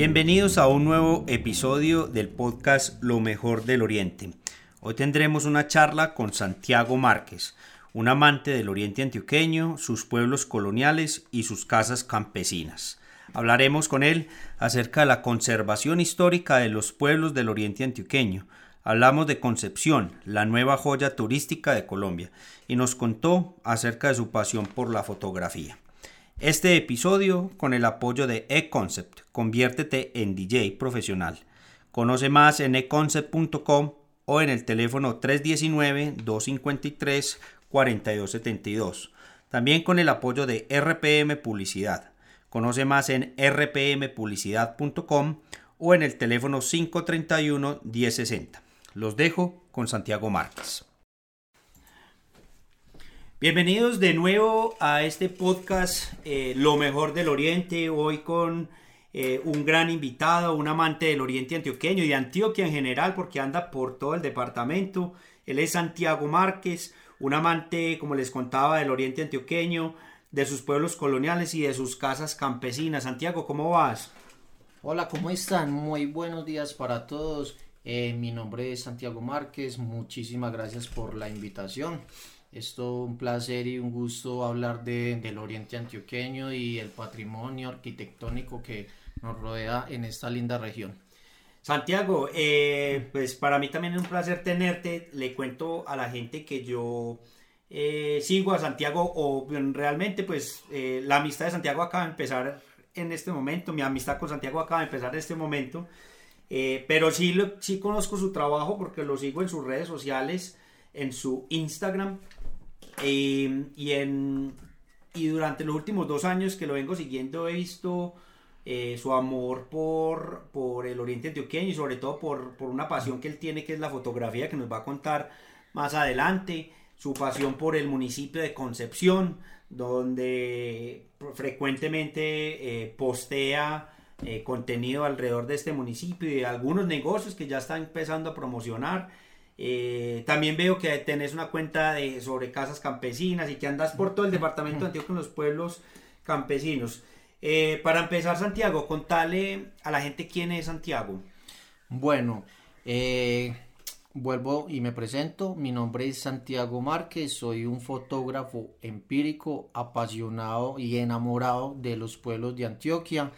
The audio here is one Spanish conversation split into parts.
Bienvenidos a un nuevo episodio del podcast Lo mejor del Oriente. Hoy tendremos una charla con Santiago Márquez, un amante del Oriente Antioqueño, sus pueblos coloniales y sus casas campesinas. Hablaremos con él acerca de la conservación histórica de los pueblos del Oriente Antioqueño. Hablamos de Concepción, la nueva joya turística de Colombia, y nos contó acerca de su pasión por la fotografía. Este episodio con el apoyo de eConcept, conviértete en DJ profesional. Conoce más en econcept.com o en el teléfono 319-253-4272. También con el apoyo de RPM Publicidad. Conoce más en rpmpublicidad.com o en el teléfono 531-1060. Los dejo con Santiago Márquez. Bienvenidos de nuevo a este podcast eh, Lo mejor del Oriente, hoy con eh, un gran invitado, un amante del Oriente antioqueño y de Antioquia en general porque anda por todo el departamento. Él es Santiago Márquez, un amante, como les contaba, del Oriente antioqueño, de sus pueblos coloniales y de sus casas campesinas. Santiago, ¿cómo vas? Hola, ¿cómo están? Muy buenos días para todos. Eh, mi nombre es Santiago Márquez, muchísimas gracias por la invitación. Es todo un placer y un gusto hablar de, del Oriente Antioqueño y el patrimonio arquitectónico que nos rodea en esta linda región. Santiago, eh, pues para mí también es un placer tenerte. Le cuento a la gente que yo eh, sigo a Santiago o realmente pues eh, la amistad de Santiago acaba de empezar en este momento. Mi amistad con Santiago acaba de empezar en este momento. pero sí, sí conozco su trabajo porque lo sigo en sus redes sociales, en su Instagram eh, y, en, y durante los últimos dos años que lo vengo siguiendo he visto eh, su amor por, por el Oriente Antioqueño y sobre todo por, por una pasión que él tiene que es la fotografía que nos va a contar más adelante, su pasión por el municipio de Concepción, donde frecuentemente eh, postea contenido alrededor de este municipio y algunos negocios que ya está empezando a promocionar eh, también veo que tenés una cuenta de, sobre casas campesinas y que andas por todo el departamento de Antioquia con los pueblos campesinos. Eh, para empezar, Santiago, contale a la gente quién es Santiago. Bueno, eh, vuelvo y me presento. Mi nombre es Santiago Márquez, soy un fotógrafo empírico, apasionado y enamorado de los pueblos de Antioquia.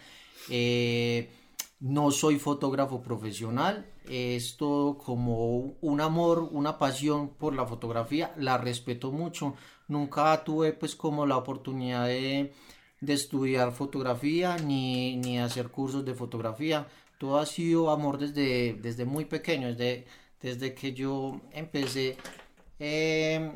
no soy fotógrafo profesional, es todo como un amor, una pasión por la fotografía, la respeto mucho, nunca tuve pues como la oportunidad de, estudiar fotografía ni, ni, hacer cursos de fotografía, todo ha sido amor desde, desde muy pequeño, desde, desde que yo empecé em,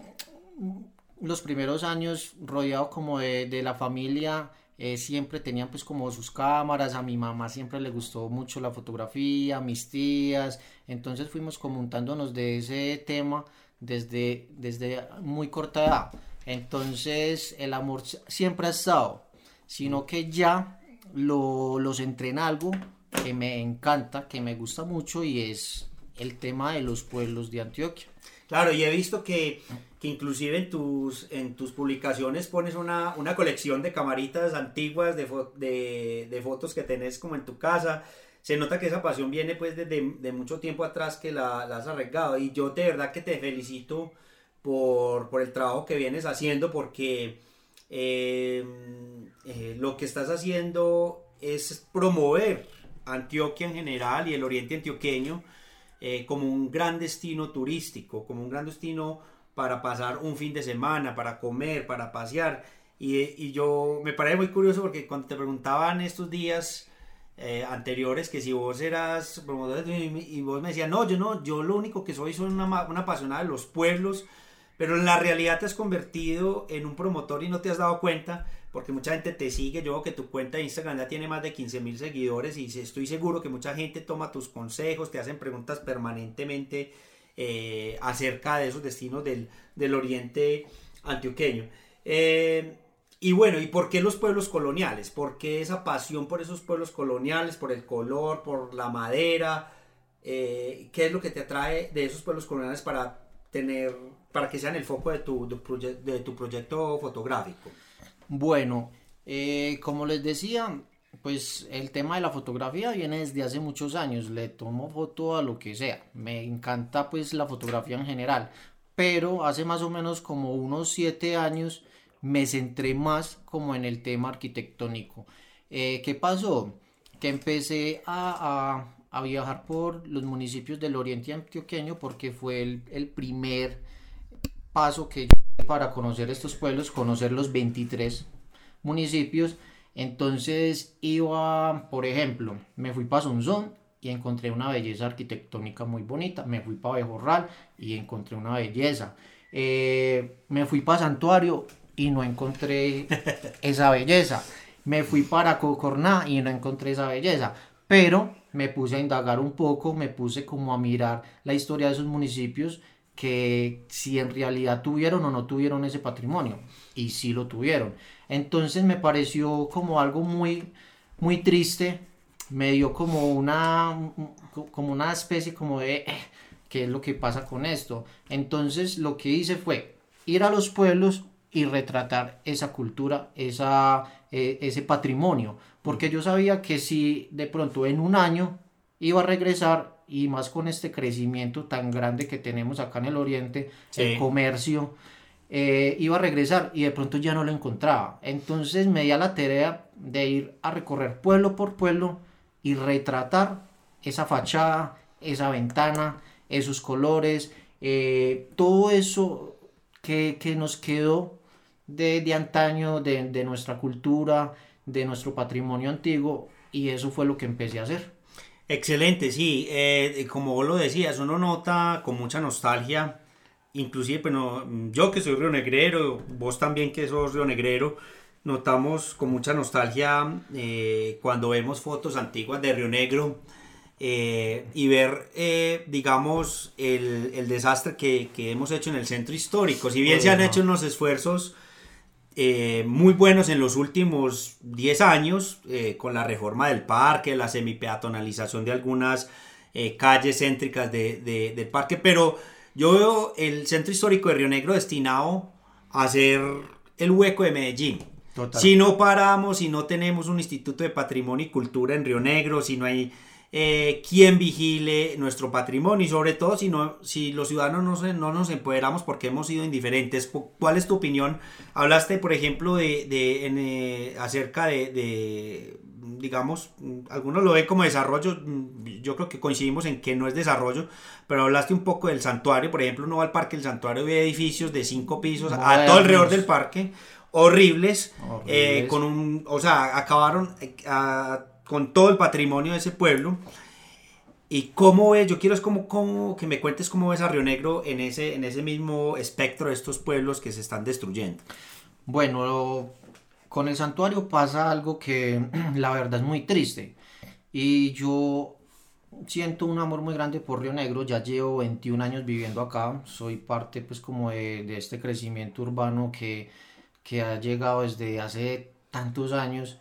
los primeros años rodeado como de, de la familia eh, siempre tenían pues como sus cámaras, a mi mamá siempre le gustó mucho la fotografía, a mis tías, entonces fuimos comentándonos de ese tema desde, desde muy corta edad. Entonces el amor siempre ha estado, sino que ya lo, los centré en algo que me encanta, que me gusta mucho y es el tema de los pueblos de Antioquia. Claro, y he visto que, que inclusive en tus, en tus publicaciones pones una, una colección de camaritas antiguas, de, de, fotos que tenés como en tu casa. Se nota que esa pasión viene pues desde de mucho tiempo atrás que la, la, has arreglado. Y yo de verdad que te felicito por, por el trabajo que vienes haciendo porque em, eh, lo que estás haciendo es promover Antioquia en general y el oriente antioqueño eh, como un gran destino turístico, como un gran destino para pasar un fin de semana, para comer, para pasear. Y, y yo me parece muy curioso porque cuando te preguntaban estos días eh, anteriores que si vos eras promotor y, vos me decías, no, yo no, yo lo único que soy soy una, una apasionada de los pueblos, pero en la realidad te has convertido en un promotor y no te has dado cuenta porque mucha gente te sigue. Yo veo que tu cuenta de Instagram ya tiene más de 15 mil seguidores y estoy seguro que mucha gente toma tus consejos, te hacen preguntas permanentemente eh, acerca de esos destinos del, del oriente antioqueño. Eh, y bueno, ¿y por qué los pueblos coloniales? ¿Por qué esa pasión por esos pueblos coloniales, por el color, por la madera? Eh, ¿Qué es lo que te atrae de esos pueblos coloniales para tener, para que sean el foco de tu, de tu proyecto fotográfico? Bueno, eh, como les decía, pues el tema de la fotografía viene desde hace muchos años. Le tomo foto a lo que sea. Me encanta pues la fotografía en general. Pero hace más o menos como unos siete años me centré más como en el tema arquitectónico. Eh, ¿Qué pasó? Que empecé a, viajar por los municipios del oriente antioqueño porque fue el, el primer paso que yo para conocer estos pueblos, conocer los 23 municipios. Entonces iba, por ejemplo, me fui para Sonzón y encontré una belleza arquitectónica muy bonita. Me fui para Bejorral y encontré una belleza. Eh, me fui para Santuario y no encontré esa belleza. Me fui para Cocorná y no encontré esa belleza. Pero me puse a indagar un poco, me puse como a mirar la historia de esos municipios que si en realidad tuvieron o no tuvieron ese patrimonio. Y sí lo tuvieron. Entonces me pareció como algo muy, muy triste. Me dio como una, como una especie como de, eh, ¿qué es lo que pasa con esto? Entonces lo que hice fue ir a los pueblos y retratar esa cultura, esa, eh, ese patrimonio. Porque yo sabía que si de pronto en un año iba a regresar y más con este crecimiento tan grande que tenemos acá en el oriente, el comercio, eh, iba a regresar y de pronto ya no lo encontraba. Entonces me di a la tarea de ir a recorrer pueblo por pueblo y retratar esa fachada, esa ventana, esos colores, eh, todo eso que, que, nos quedó de, de antaño, de, de nuestra cultura, de nuestro patrimonio antiguo y eso fue lo que empecé a hacer. Excelente, sí, eh, como vos lo decías, uno nota con mucha nostalgia, inclusive, pues yo que soy rionegrero, vos también que sos rionegrero, notamos con mucha nostalgia eh, cuando vemos fotos antiguas de Río Negro eh, y ver, digamos, el, el desastre que, que, hemos hecho en el centro histórico. Si bien se han hecho unos esfuerzos eh, muy buenos en los últimos 10 años, eh, con la reforma del parque, la semipeatonalización de algunas eh, calles céntricas de, del parque, pero yo veo el centro histórico de Río Negro destinado a ser el hueco de Medellín. Si no paramos, si no tenemos un instituto de patrimonio y cultura en Río Negro, si no hay eh, quién vigile nuestro patrimonio y sobre todo si, no, si los ciudadanos no, no nos empoderamos porque hemos sido indiferentes. ¿Cuál es tu opinión? Hablaste, por ejemplo, de, de eh, acerca de, digamos, algunos lo ven como desarrollo, yo creo que coincidimos en que no es desarrollo, pero hablaste un poco del santuario, por ejemplo, uno va al parque del santuario ve edificios de cinco pisos a todo alrededor del parque, horribles, eh, con un, o sea, acabaron a con todo el patrimonio de ese pueblo. ¿Y cómo ves? Yo quiero es como, como, que me cuentes cómo ves a Río Negro en ese, en ese mismo espectro de estos pueblos que se están destruyendo. Bueno, con el santuario pasa algo que la verdad es muy triste. Y yo siento un amor muy grande por Río Negro. Ya llevo 21 años viviendo acá. Soy parte pues como de, de este crecimiento urbano que, que ha llegado desde hace tantos años.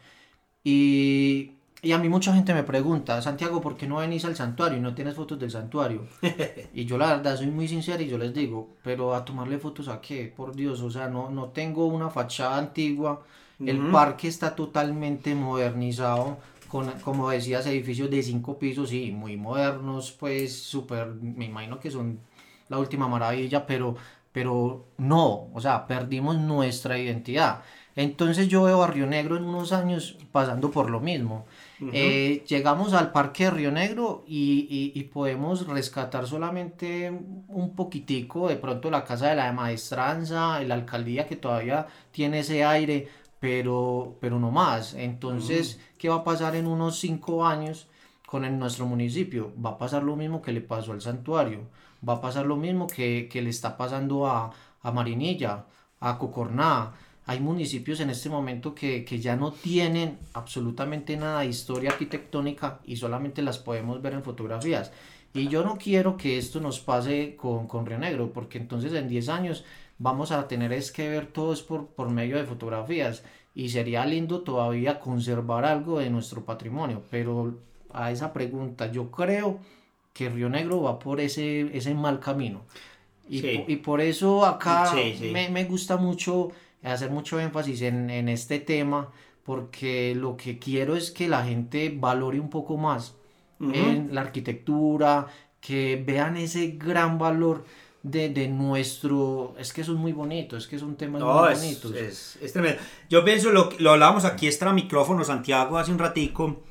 Y y a mí mucha gente me pregunta, Santiago, ¿por qué no venís al santuario y no tienes fotos del santuario? y yo la verdad soy muy sincero y yo les digo, pero a tomarle fotos a qué, por Dios, o sea, no, no tengo una fachada antigua, el parque está totalmente modernizado, con, como decías, edificios de cinco pisos y muy modernos, pues súper, me imagino que son la última maravilla, pero, pero no, o sea, perdimos nuestra identidad. Entonces yo veo a Río Negro en unos años pasando por lo mismo. Eh, llegamos al Parque de Río Negro y, podemos rescatar solamente un poquitico, de pronto la Casa de la Maestranza, la alcaldía que todavía tiene ese aire, pero, pero no más. Entonces, ¿qué va a pasar en unos cinco años con nuestro municipio? Va a pasar lo mismo que le pasó al santuario, va a pasar lo mismo que, le está pasando a, a Marinilla, a Cocorná, hay municipios en este momento que, que, ya no tienen absolutamente nada de historia arquitectónica y solamente las podemos ver en fotografías. Y yo no quiero que esto nos pase con, con Río Negro, porque entonces en 10 años vamos a tener es que ver todo es por, por medio de fotografías y sería lindo todavía conservar algo de nuestro patrimonio, pero a esa pregunta yo creo que Río Negro va por ese, ese mal camino. Y, y por eso acá Me, me, gusta mucho hacer mucho énfasis en, en, este tema, porque lo que quiero es que la gente valore un poco más en la arquitectura, que vean ese gran valor de, de, nuestro... Es que eso es muy bonito, es que es un tema muy bonito. Es, es, tremendo. Yo pienso, lo, lo hablábamos aquí extra micrófono, Santiago, hace un ratico,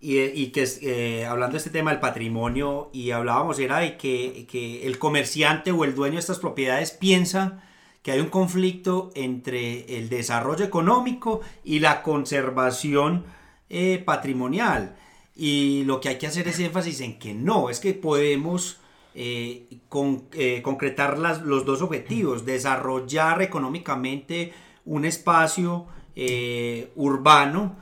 y, y que eh, hablando de este tema del patrimonio, y hablábamos era de que, que, el comerciante o el dueño de estas propiedades piensa que hay un conflicto entre el desarrollo económico y la conservación eh, patrimonial. Y lo que hay que hacer es énfasis en que no, es que podemos eh, con, eh, concretar las, los dos objetivos, desarrollar económicamente un espacio urbano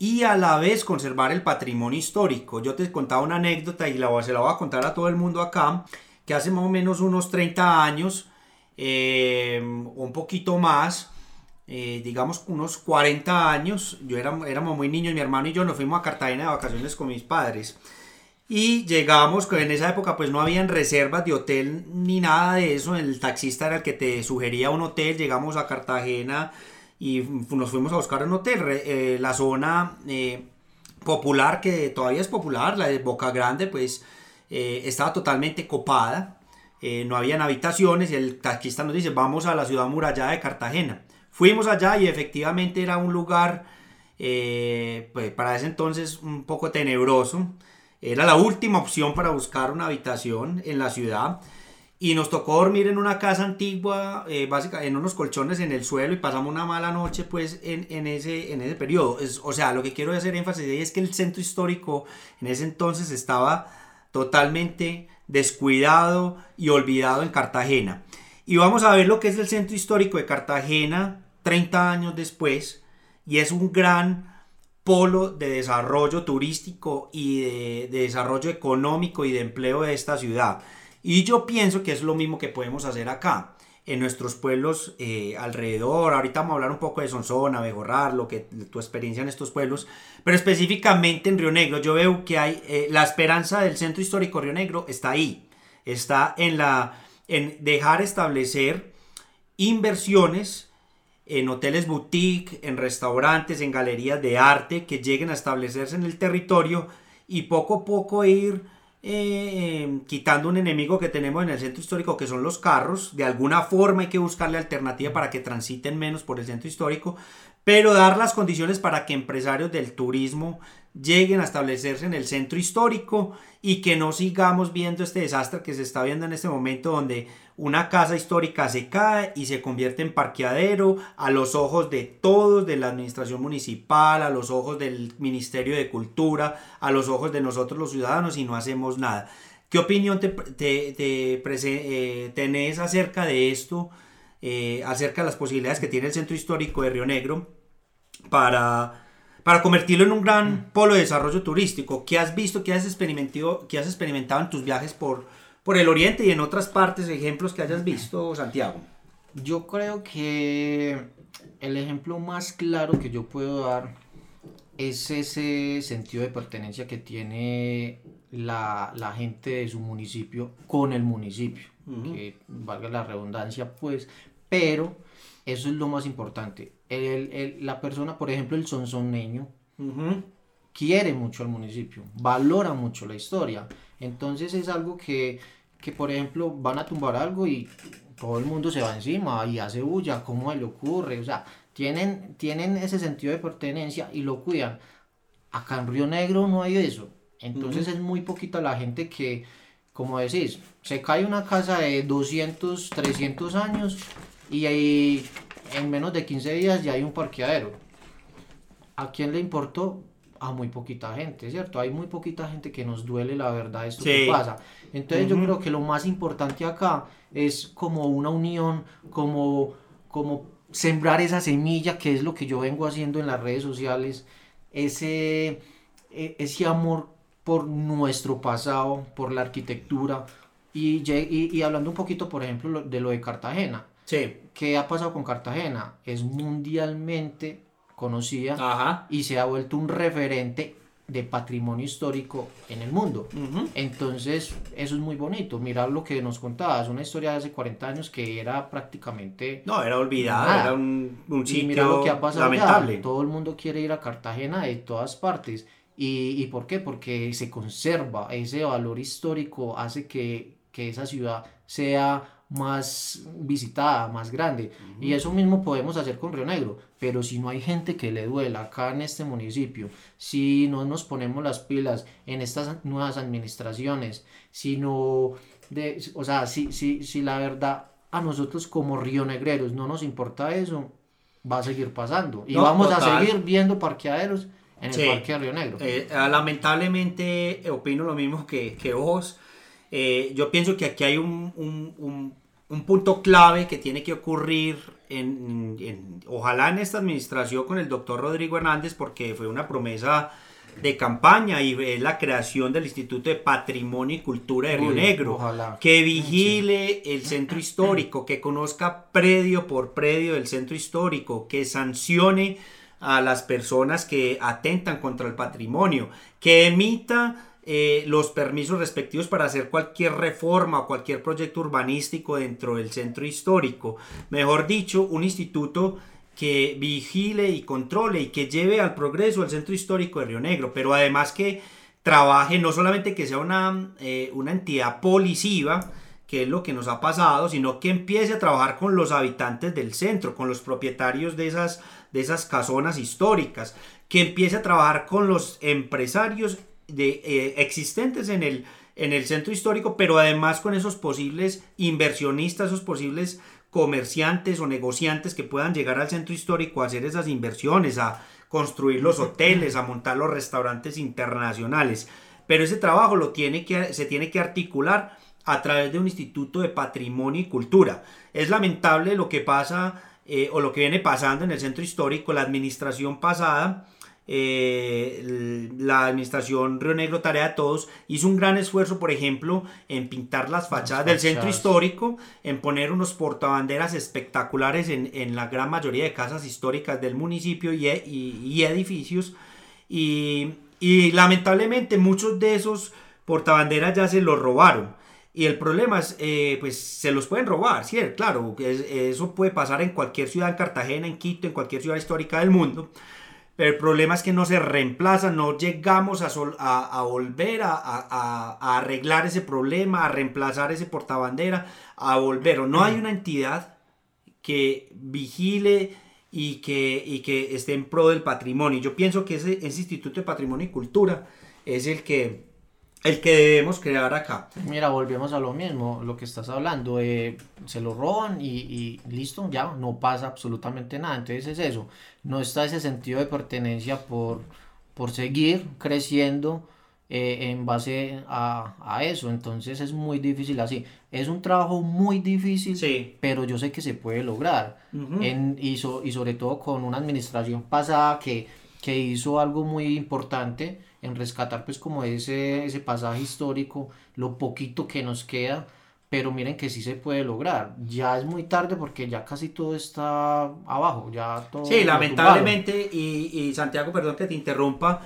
y a la vez conservar el patrimonio histórico. Yo te contaba una anécdota y la, se la voy a contar a todo el mundo acá, que hace más o menos unos 30 años, un poquito más, digamos unos 40 años, yo era, éramos muy niños, mi hermano y yo nos fuimos a Cartagena de vacaciones con mis padres. Y llegamos, en esa época pues no habían reservas de hotel ni nada de eso, el taxista era el que te sugería un hotel, llegamos a Cartagena y nos fuimos a buscar un hotel, eh, la zona eh, popular que todavía es popular, la de Boca Grande pues eh, estaba totalmente copada, no habían habitaciones y el taxista nos dice vamos a la ciudad murallada de Cartagena. Fuimos allá y efectivamente era un lugar pues, para ese entonces un poco tenebroso era la última opción para buscar una habitación en la ciudad. Y nos tocó dormir en una casa antigua, eh, básicamente en unos colchones en el suelo y pasamos una mala noche pues en, ese, en ese periodo. o sea, lo que quiero hacer énfasis es que el centro histórico en ese entonces estaba totalmente descuidado y olvidado en Cartagena. Y vamos a ver lo que es el centro histórico de Cartagena 30 años después. Y es un gran polo de desarrollo turístico y de, desarrollo económico y de empleo de esta ciudad. Y yo pienso que es lo mismo que podemos hacer acá, en nuestros pueblos eh, alrededor. Ahorita vamos a hablar un poco de Sonsona, Bejorrar, lo que tu experiencia en estos pueblos, pero específicamente en Río Negro, yo veo que hay eh, la esperanza del centro histórico Río Negro está ahí, está en la en dejar establecer inversiones en hoteles boutique, en restaurantes, en galerías de arte que lleguen a establecerse en el territorio y poco a poco ir eh, quitando un enemigo que tenemos en el centro histórico que son los carros. De alguna forma hay que buscarle alternativa para que transiten menos por el centro histórico, pero dar las condiciones para que empresarios del turismo lleguen a establecerse en el centro histórico y que no sigamos viendo este desastre que se está viendo en este momento donde una casa histórica se cae y se convierte en parqueadero a los ojos de todos, de la administración municipal, a los ojos del Ministerio de Cultura, a los ojos de nosotros los ciudadanos y no hacemos nada. ¿Qué opinión te, eh, tenés acerca de esto, eh, acerca de las posibilidades que tiene el centro histórico de Río Negro para para convertirlo en un gran mm. polo de desarrollo turístico. ¿Qué has visto, qué has experimentado, qué has experimentado en tus viajes por, por el Oriente y en otras partes, ejemplos que hayas visto, Santiago? Yo creo que el ejemplo más claro que yo puedo dar es ese sentido de pertenencia que tiene la, la gente de su municipio con el municipio, que valga la redundancia, pues, pero eso es lo más importante. El, el, la persona, por ejemplo, el sonsoneño, quiere mucho al municipio, valora mucho la historia. Entonces es algo que, que, por ejemplo, van a tumbar algo y todo el mundo se va encima y hace bulla, ¿cómo le ocurre? O sea, tienen, tienen ese sentido de pertenencia y lo cuidan. Acá en Río Negro no hay eso. Entonces es muy poquita la gente que, como decís, se cae una casa de 200, 300 años y ahí en menos de 15 días ya hay un parqueadero. ¿A quién le importó? A muy poquita gente, ¿cierto? Hay muy poquita gente que nos duele la verdad esto que pasa. Entonces yo creo que lo más importante acá es como una unión, como, como sembrar esa semilla que es lo que yo vengo haciendo en las redes sociales, ese, e, ese amor por nuestro pasado, por la arquitectura. Y, y, hablando un poquito, por ejemplo, de lo de Cartagena. Sí. ¿Qué ha pasado con Cartagena? Es mundialmente conocida y se ha vuelto un referente de patrimonio histórico en el mundo. Entonces, eso es muy bonito. Mirar lo que nos contabas, una historia de hace 40 años que era prácticamente... No, era olvidada, era un, un sitio mira lo que ha pasado lamentable. Todo el mundo quiere ir a Cartagena de todas partes. ¿Y, ¿Y por qué? Porque se conserva ese valor histórico, hace que, que esa ciudad sea más visitada, más grande. Y eso mismo podemos hacer con Río Negro. Pero si no hay gente que le duela acá en este municipio, si no nos ponemos las pilas en estas nuevas administraciones, si no, de, o sea, si, si, si la verdad a nosotros como Río Negreros no nos importa eso, va a seguir pasando. Y vamos a seguir viendo parqueaderos en el Parque Río Negro. Eh, lamentablemente eh, opino lo mismo que, que vos. Eh, yo pienso que aquí hay un, un, un, punto clave que tiene que ocurrir, en, ojalá en esta administración con el doctor Rodrigo Hernández, porque fue una promesa de campaña y es la creación del Instituto de Patrimonio y Cultura de Río Negro, que vigile el centro histórico, que conozca predio por predio del centro histórico, que sancione a las personas que atentan contra el patrimonio, que emita eh, los permisos respectivos para hacer cualquier reforma o cualquier proyecto urbanístico dentro del centro histórico. Mejor dicho, un instituto que vigile y controle y que lleve al progreso el centro histórico de Río Negro, pero además que trabaje no solamente que sea una, eh, una entidad policiva, que es lo que nos ha pasado, sino que empiece a trabajar con los habitantes del centro, con los propietarios de esas, de esas casonas históricas, que empiece a trabajar con los empresarios de, eh, existentes en el, en el centro histórico, pero además con esos posibles inversionistas, esos posibles comerciantes o negociantes que puedan llegar al centro histórico a hacer esas inversiones, a construir los hoteles, a montar los restaurantes internacionales. Pero ese trabajo lo tiene que, se tiene que articular a través de un instituto de patrimonio y cultura. Es lamentable lo que pasa eh, o lo que viene pasando en el centro histórico. La administración pasada, eh, la administración Río Negro Tarea de Todos, hizo un gran esfuerzo, por ejemplo, en pintar las fachadas, del centro histórico, en poner unos portabanderas espectaculares en, la gran mayoría de casas históricas del municipio y, y edificios. Y, y lamentablemente muchos de esos portabanderas ya se los robaron. Y el problema es, eh, pues se los pueden robar, ¿sí? Claro, eso puede pasar en cualquier ciudad, en Cartagena, en Quito, en cualquier ciudad histórica del mundo. Pero el problema es que no se reemplaza, no llegamos a, volver a, arreglar ese problema, a reemplazar ese portabandera, a volver. No hay una entidad que vigile y que, esté en pro del patrimonio. Yo pienso que ese Instituto de Patrimonio y Cultura es el que el que debemos crear acá. Mira, volvemos a lo mismo, lo que estás hablando, eh, se lo roban y, listo, ya no pasa absolutamente nada. Entonces es eso, no está ese sentido de pertenencia por, por seguir creciendo eh, en base a, eso. Entonces es muy difícil así. Es un trabajo muy difícil, sí. pero yo sé que se puede lograr. en, y, y sobre todo con una administración pasada que, que hizo algo muy importante en rescatar pues como ese, ese pasaje histórico, lo poquito que nos queda, pero miren que sí se puede lograr. Ya es muy tarde porque ya casi todo está abajo, ya todo... Sí, lamentablemente, y, y, Santiago, perdón que te interrumpa,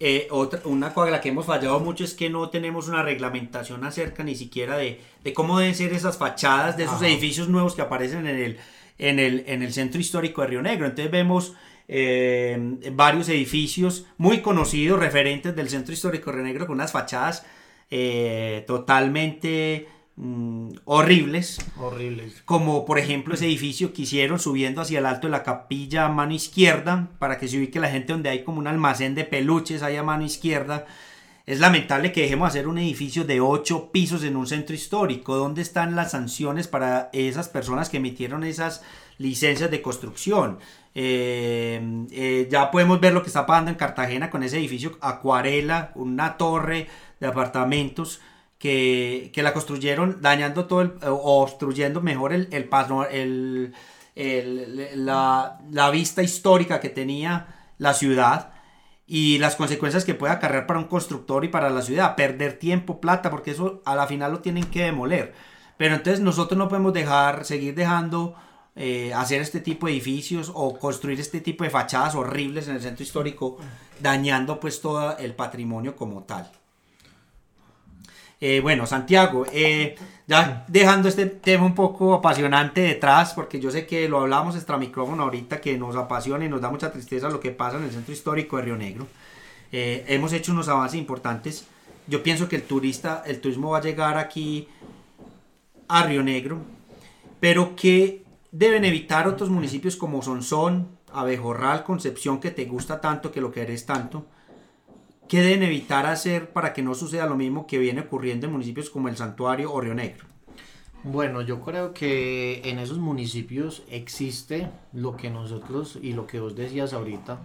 eh, otra, una cosa la que hemos fallado mucho es que no tenemos una reglamentación acerca ni siquiera de, de cómo deben ser esas fachadas de esos edificios nuevos que aparecen en el, en, el, en el centro histórico de Río Negro. Entonces vemos eh, varios edificios muy conocidos, referentes del centro histórico de Negro, con unas fachadas eh, totalmente mm, horribles. Horribles. Como por ejemplo ese edificio que hicieron subiendo hacia el alto de la capilla a mano izquierda, para que se ubique la gente donde hay como un almacén de peluches ahí a mano izquierda. Es lamentable que dejemos hacer un edificio de ocho pisos en un centro histórico. ¿Dónde están las sanciones para esas personas que emitieron esas licencias de construcción? Eh, eh, ya podemos ver lo que está pasando en Cartagena con ese edificio Acuarela, una torre de apartamentos que, la construyeron dañando todo el, o obstruyendo mejor el, el, la, la vista histórica que tenía la ciudad y las consecuencias que puede acarrear para un constructor y para la ciudad, perder tiempo, plata, porque eso a la final lo tienen que demoler. Pero entonces nosotros no podemos dejar, seguir dejando eh, hacer este tipo de edificios o construir este tipo de fachadas horribles en el centro histórico, dañando pues todo el patrimonio como tal. Eh, bueno, Santiago, eh, ya dejando este tema un poco apasionante detrás, porque yo sé que lo hablamos extra micrófono ahorita, que nos apasiona y nos da mucha tristeza lo que pasa en el centro histórico de Río Negro. Hemos hecho unos avances importantes. Yo pienso que el turista, el turismo va a llegar aquí a Río Negro, pero que deben evitar otros municipios como Sonsón, Abejorral, Concepción, que te gusta tanto, que lo querés tanto ¿Qué deben evitar hacer para que no suceda lo mismo que viene ocurriendo en municipios como El Santuario o Río Negro? Bueno, yo creo que en esos municipios existe lo que nosotros y lo que vos decías ahorita,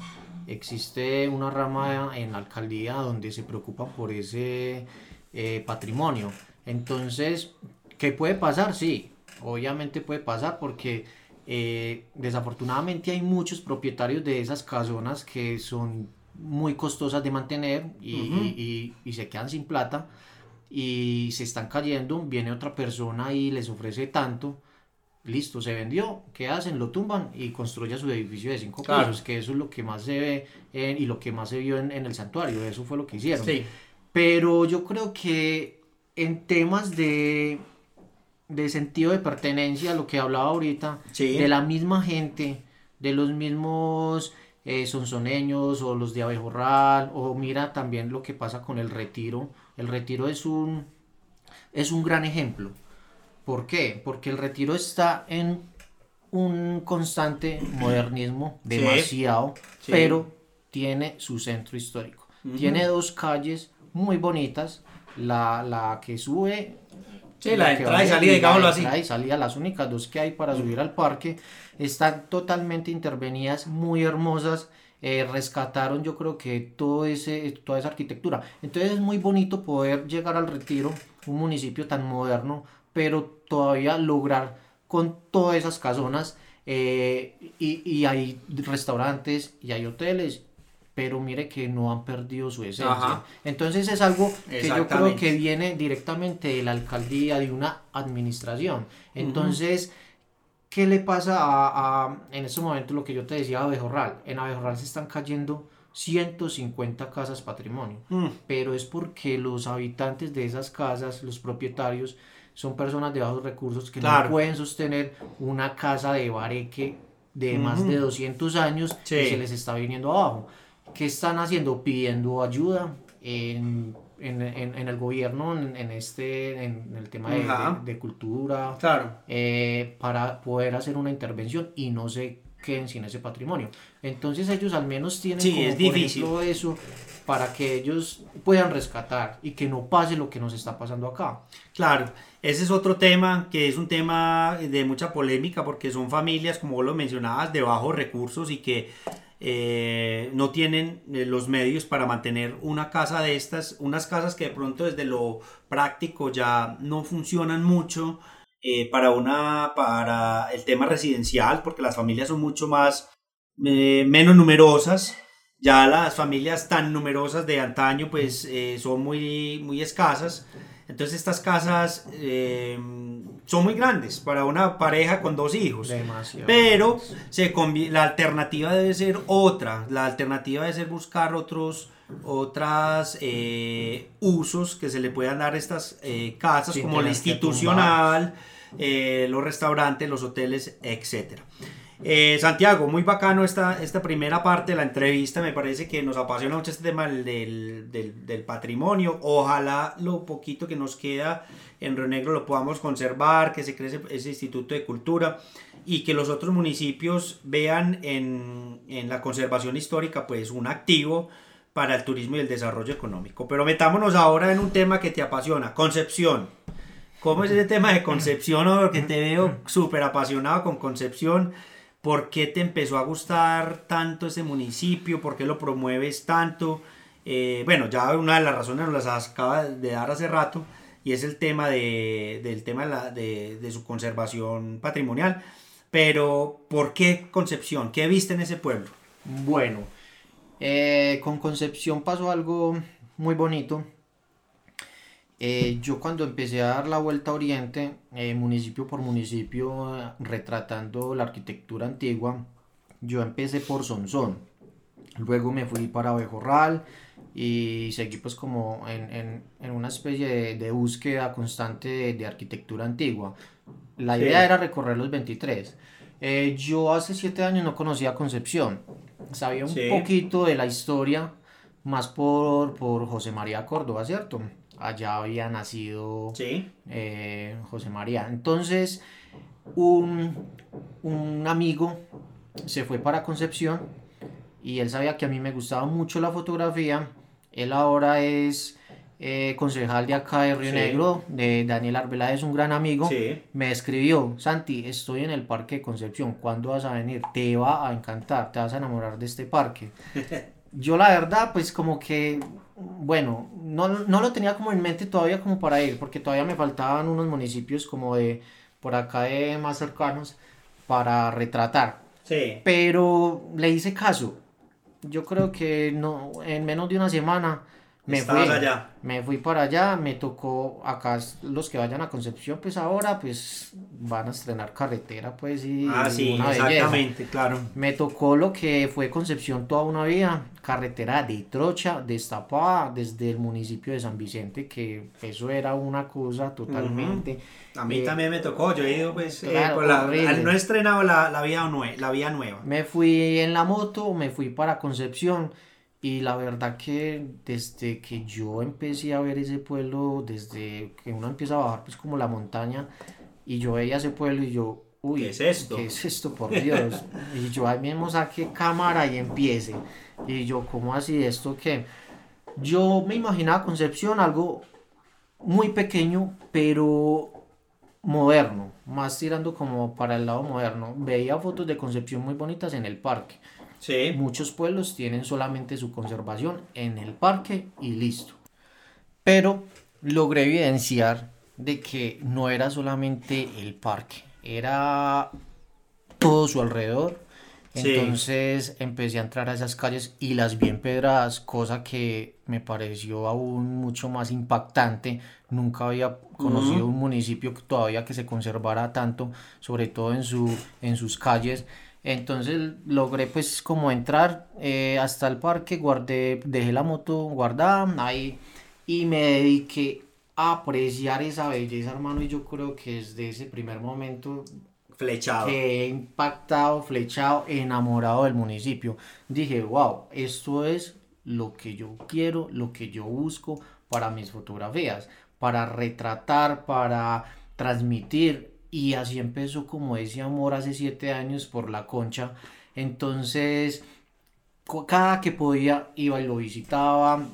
existe una rama en la alcaldía donde se preocupan por ese eh, patrimonio. Entonces, ¿qué puede pasar? Sí, obviamente puede pasar porque eh, desafortunadamente hay muchos propietarios de esas casonas que son muy costosas de mantener y, se quedan sin plata y se están cayendo, viene otra persona y les ofrece tanto, listo, se vendió, ¿qué hacen? Lo tumban y construye su edificio de cinco pisos, que eso es lo que más se ve y lo que más se vio en, el santuario, eso fue lo que hicieron. Pero yo creo que en temas de, de sentido de pertenencia, lo que hablaba ahorita, de la misma gente, de los mismos eh, sonsoneños o los de Abejorral, o mira también lo que pasa con el retiro. El retiro es un, es un gran ejemplo. ¿Por qué? Porque el retiro está en un constante modernismo, demasiado, pero tiene su centro histórico. Tiene dos calles muy bonitas, la, la que sube Sí, la, entrada y salida, digámoslo así. y salida, las únicas dos que hay para subir al parque, están totalmente intervenidas, muy hermosas. Eh, rescataron yo creo que todo ese, toda esa arquitectura. Entonces es muy bonito poder llegar al retiro, un municipio tan moderno, pero todavía lograr con todas esas casonas eh, y, y hay restaurantes y hay hoteles pero mire que no han perdido su esencia. Entonces es algo que yo creo que viene directamente de la alcaldía, de una administración. Entonces, ¿qué le pasa a, en este momento lo que yo te decía a Abejorral? En Abejorral se están cayendo 150 casas patrimonio, mm. pero es porque los habitantes de esas casas, los propietarios, son personas de bajos recursos que no pueden sostener una casa de bareque de más de 200 años y se les está viniendo abajo. ¿Qué están haciendo? Pidiendo ayuda en, en, en, el gobierno, en, este, en el tema de, de, cultura, claro. Eh, para poder hacer una intervención y no se queden sin ese patrimonio. Entonces ellos al menos tienen sí, es difícil. eso para que ellos puedan rescatar y que no pase lo que nos está pasando acá. Claro, ese es otro tema que es un tema de mucha polémica porque son familias, como vos lo mencionabas, de bajos recursos y que eh, no tienen eh, los medios para mantener una casa de estas, unas casas que de pronto desde lo práctico ya no funcionan mucho eh, para, una, para el tema residencial, porque las familias son mucho más, menos numerosas. Ya las familias tan numerosas de antaño pues son muy, muy escasas. Entonces estas casas son muy grandes para una pareja con dos hijos. Pero se la alternativa debe ser otra. La alternativa debe ser buscar otros otras eh, usos que se le puedan dar a estas eh, casas, como la institucional, eh, los restaurantes, los hoteles, etcétera. Eh, Santiago, muy bacano esta, esta primera parte de la entrevista. Me parece que nos apasiona mucho este tema del, del, patrimonio. Ojalá lo poquito que nos queda en Río Negro lo podamos conservar, que se crece ese instituto de cultura y que los otros municipios vean en, en la conservación histórica pues un activo para el turismo y el desarrollo económico. Pero metámonos ahora en un tema que te apasiona, Concepción. ¿Cómo es ese tema de Concepción? Porque te veo súper apasionado con Concepción. ¿Por qué te empezó a gustar tanto ese municipio? ¿Por qué lo promueves tanto? Eh, bueno, ya una de las razones nos las acaba de dar hace rato y es el tema, de, del tema de, su conservación patrimonial. pero ¿por qué Concepción? ¿Qué viste en ese pueblo? Bueno, eh, con Concepción pasó algo muy bonito. Eh, yo cuando empecé a dar la vuelta a Oriente, eh, municipio por municipio, retratando la arquitectura antigua, yo empecé por Sonsón. Luego me fui para Bejorral y seguí pues como en, una especie de, búsqueda constante de, arquitectura antigua. La idea era recorrer los 23. Eh, yo hace siete años no conocía Concepción. Sabía un poquito de la historia, más por, por José María Córdoba, ¿cierto? Allá había nacido eh, José María. Entonces, un, un amigo se fue para Concepción y él sabía que a mí me gustaba mucho la fotografía. Él ahora es eh, concejal de acá de Río Negro, de Daniel Arbeláez, es un gran amigo. Me escribió, Santi, estoy en el Parque de Concepción, ¿cuándo vas a venir? Te va a encantar, te vas a enamorar de este parque. Yo la verdad, pues como que, bueno, no, no lo tenía como en mente todavía como para ir, porque todavía me faltaban unos municipios como de por acá de más cercanos para retratar. Sí. Pero le hice caso yo creo que no, en menos de una semana me fui, allá. me fui para allá, me tocó acá los que vayan a Concepción, pues ahora pues van a estrenar carretera, pues y ah, sí, exactamente, claro. Me tocó lo que fue Concepción toda una vida, carretera de trocha, destapada desde el municipio de San Vicente, que eso era una cosa totalmente. A mí eh, también me tocó, yo he ido pues, eh, la, no he estrenado la, la, vía la vía nueva. Me fui en la moto, me fui para Concepción y la verdad que desde que yo empecé a ver ese pueblo, desde que uno empieza a bajar pues como la montaña y yo veía ese pueblo y yo, uy, ¿qué es esto? ¿Qué es esto, por Dios? y yo ahí mismo saqué cámara y empiece. Y yo, ¿cómo así esto que Yo me imaginaba Concepción algo muy pequeño, pero moderno, más tirando como para el lado moderno. Veía fotos de Concepción muy bonitas en el parque Sí. Muchos pueblos tienen solamente su conservación en el parque y listo. Pero logré evidenciar de que no era solamente el parque, era todo su alrededor. Entonces empecé a entrar a esas calles y las vi empedradas, cosa que me pareció aún mucho más impactante. Nunca había conocido un municipio todavía que se conservara tanto, sobre todo en, su, en sus calles. Entonces logré pues como entrar eh, hasta el parque, guardé, dejé la moto guardada ahí y me dediqué a apreciar esa belleza, hermano, y yo creo que desde ese primer momento flechado. Que he impactado, flechado, enamorado del municipio. Dije, wow, esto es lo que yo quiero, lo que yo busco para mis fotografías, para retratar, para transmitir y así empezó como ese amor hace siete años por la concha. Entonces, cada que podía iba y lo visitaba,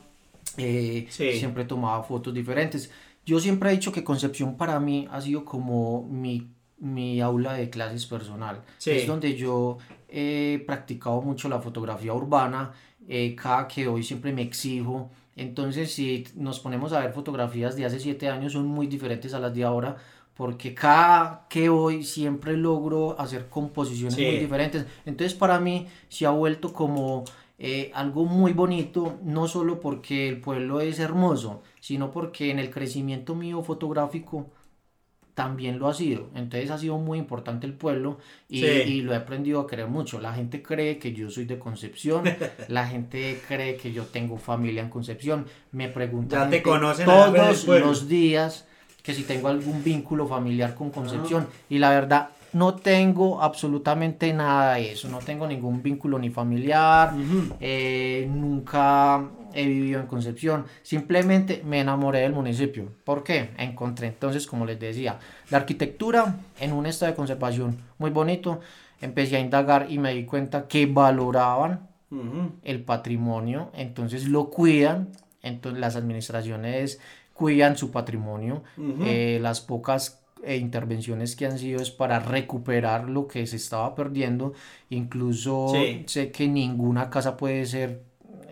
eh, siempre tomaba fotos diferentes. Yo siempre he dicho que Concepción para mí ha sido como mi, mi aula de clases personal. Es donde yo he practicado mucho la fotografía urbana. Eh, cada que hoy siempre me exijo. Entonces, si nos ponemos a ver fotografías de hace siete años, son muy diferentes a las de ahora porque cada que hoy siempre logro hacer composiciones muy diferentes. Entonces para mí se ha vuelto como eh, algo muy bonito, no solo porque el pueblo es hermoso, sino porque en el crecimiento mío fotográfico también lo ha sido. Entonces ha sido muy importante el pueblo y, y, lo he aprendido a querer mucho. La gente cree que yo soy de Concepción, la gente cree que yo tengo familia en Concepción, me preguntan todos los días que si tengo algún vínculo familiar con Concepción. Y la verdad, no tengo absolutamente nada de eso. No tengo ningún vínculo ni familiar. Eh, nunca he vivido en Concepción. Simplemente me enamoré del municipio. ¿Por qué? Encontré entonces, como les decía, la arquitectura en un estado de conservación muy bonito. Empecé a indagar y me di cuenta que valoraban el patrimonio. Entonces lo cuidan. Entonces las administraciones cuidan su patrimonio. Eh, las pocas eh, intervenciones que han sido es para recuperar lo que se estaba perdiendo. Incluso sé que ninguna casa puede ser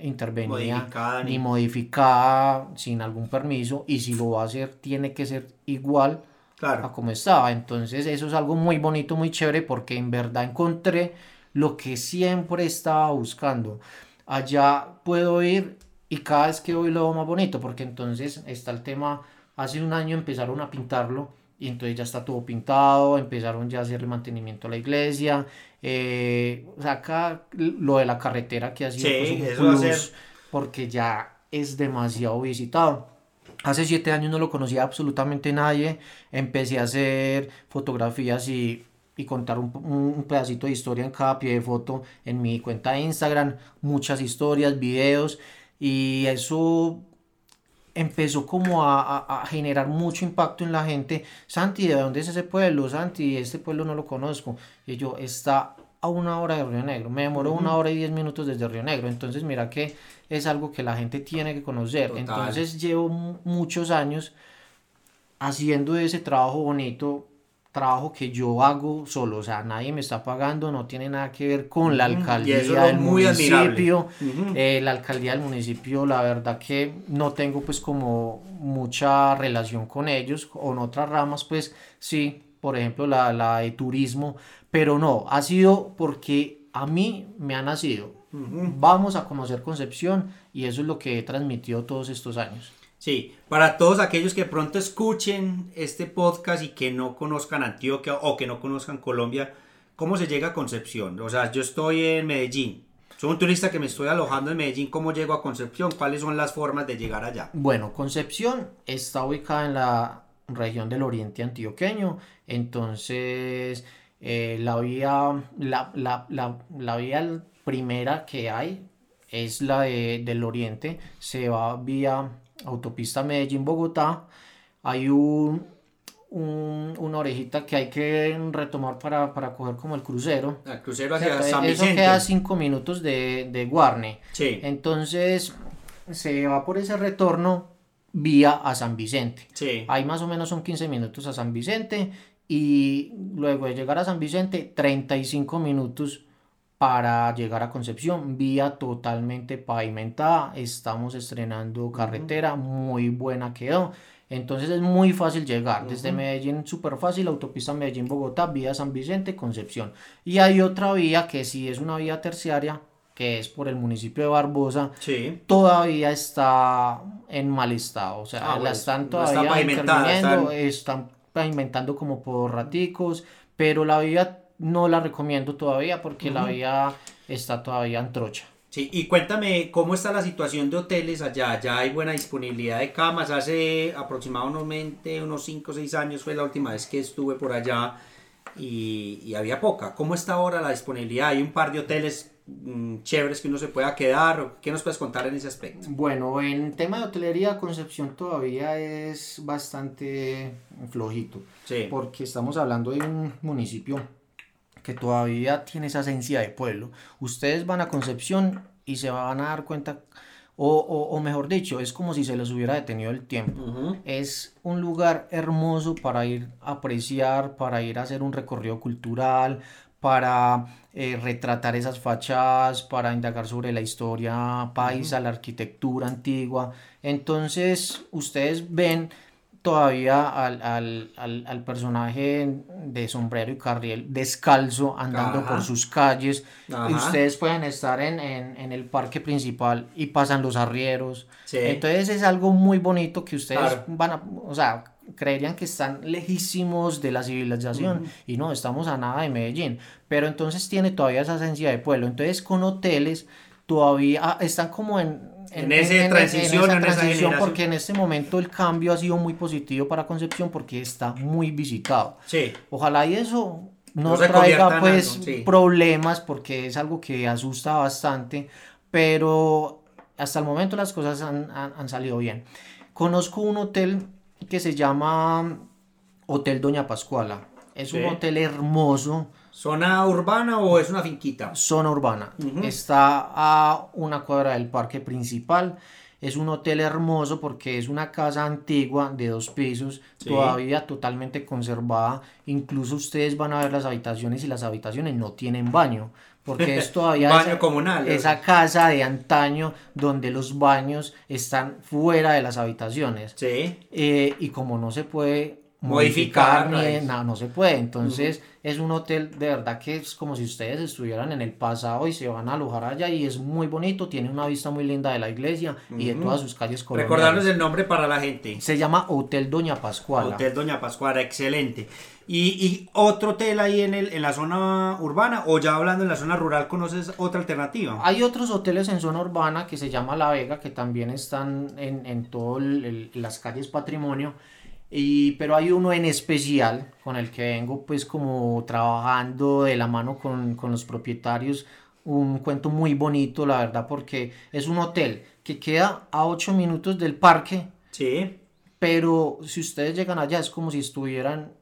intervenida ni... modificada sin algún permiso y si lo va a hacer tiene que ser igual Claro. a como estaba. Entonces eso es algo muy bonito, muy chévere porque en verdad encontré lo que siempre estaba buscando. Allá puedo ir y cada vez que voy lo veo más bonito porque entonces está el tema, hace un año empezaron a pintarlo y entonces ya está todo pintado, empezaron ya a hacer el mantenimiento a la iglesia, eh, o sea, acá lo de la carretera que ha sido Sí, pues, un eso va a plus, ser- porque ya es demasiado visitado. Hace siete años no lo conocía absolutamente nadie. Empecé a hacer fotografías y, y contar un- un pedacito de historia en cada pie de foto en mi cuenta de Instagram. Muchas historias, videos. Y eso empezó como a, a- a generar mucho impacto en la gente. Santi, ¿de dónde es ese pueblo? Santi, este pueblo no lo conozco. Y yo, está a una hora de Río Negro. Me demoró una hora y diez minutos desde Río Negro. Entonces, mira que es algo que la gente tiene que conocer. Total. Entonces, llevo mu- muchos años haciendo ese trabajo bonito. Trabajo que yo hago solo, o sea, nadie me está pagando, no tiene nada que ver con la alcaldía es del muy municipio. Eh, la alcaldía del municipio, la verdad que no tengo pues como mucha relación con ellos, con otras ramas pues sí, por ejemplo la, la de turismo, pero no, ha sido porque a mí me ha nacido. Vamos a conocer Concepción y eso es lo que he transmitido todos estos años. Sí, para todos aquellos que pronto escuchen este podcast y que no conozcan Antioquia o que no conozcan Colombia, ¿cómo se llega a Concepción? O sea, yo estoy en Medellín. Soy un turista que me estoy alojando en Medellín. ¿Cómo llego a Concepción? ¿Cuáles son las formas de llegar allá? Bueno, Concepción está ubicada en la región del oriente antioqueño, entonces eh, la vía, la, la- la- vía primera que hay es la de- del oriente, se va vía autopista Medellín-Bogotá, hay un, un- una orejita que hay que retomar para, para coger como el crucero. Al crucero hacia. San Eso Vicente. queda a cinco minutos de, de Guarne. Sí, Entonces se va por ese retorno vía a San Vicente. sí. Ahí más o menos son 15 minutos a San Vicente y luego de llegar a San Vicente 35 minutos para llegar a Concepción, vía totalmente pavimentada. Estamos estrenando carretera, muy buena quedó. Entonces es muy fácil llegar. Desde Medellín, súper fácil, autopista Medellín-Bogotá, vía San Vicente, Concepción. Y hay otra vía que sí es una vía terciaria, que es por el municipio de Barbosa, Sí. todavía está en mal estado. O sea, Ah, la están no está todavía pavimentada, interviniendo, están- están pavimentando como por raticos, pero la vía no la recomiendo todavía porque la vía está todavía en trocha. Sí, y cuéntame cómo está la situación de hoteles allá. Ya hay buena disponibilidad de camas. Hace aproximadamente unos 5 o 6 años fue la última vez que estuve por allá y, y había poca. ¿Cómo está ahora la disponibilidad? Hay un par de hoteles mm, chéveres que uno se pueda quedar. ¿Qué nos puedes contar en ese aspecto? Bueno, en tema de hotelería, Concepción todavía es bastante flojito. Sí. porque estamos hablando de un municipio que todavía tiene esa esencia de pueblo. Ustedes van a Concepción y se van a dar cuenta, o, o- o mejor dicho, es como si se les hubiera detenido el tiempo. Es un lugar hermoso para ir a apreciar, para ir a hacer un recorrido cultural, para eh, retratar esas fachadas, para indagar sobre la historia paisa, la arquitectura antigua. Entonces, ustedes ven todavía al, al- al- al personaje de sombrero y carriel descalzo andando Ajá. por sus calles. Ajá. Y ustedes pueden estar en, en- en el parque principal y pasan los arrieros. Sí. Entonces es algo muy bonito que ustedes Claro. van a, o sea, creerían que están lejísimos de la civilización y no, estamos a nada de Medellín, pero entonces tiene todavía esa esencia de pueblo. Entonces con hoteles todavía ah, están como en... En esa transición, en esa generación. porque en este momento el cambio ha sido muy positivo para Concepción porque está muy visitado. Sí. Ojalá y eso no, traiga en pues algo, sí. problemas porque es algo que asusta bastante, pero hasta el momento las cosas han, han- han salido bien. Conozco un hotel que se llama Hotel Doña Pascuala. Es Sí. un hotel hermoso, ¿Zona urbana o es una finquita? zona urbana. Está a una cuadra del parque principal. Es un hotel hermoso porque es una casa antigua de dos pisos, Sí. todavía totalmente conservada. Incluso ustedes van a ver las habitaciones y las habitaciones no tienen baño. Porque es todavía Baño esa, comunal, esa casa de antaño donde los baños están fuera de las habitaciones. Sí. Eh, y como no se puede modificar, ni no, no se puede. Entonces es un hotel de verdad que es como si ustedes estuvieran en el pasado y se van a alojar allá y es muy bonito, tiene una vista muy linda de la iglesia y de todas sus calles coloniales. Recordarnos el nombre para la gente. Se llama Hotel Doña Pascuala. Hotel Doña Pascuala, excelente. ¿Y, y otro hotel ahí en, el, en la zona urbana o ya hablando en la zona rural conoces otra alternativa? Hay otros hoteles en zona urbana que se llama La Vega que también están en, en todas las calles patrimonio y, pero hay uno en especial con el que vengo pues como trabajando de la mano con, con los propietarios, un cuento muy bonito la verdad porque es un hotel que queda a 8 minutos del parque. Sí. Pero si ustedes llegan allá es como si estuvieran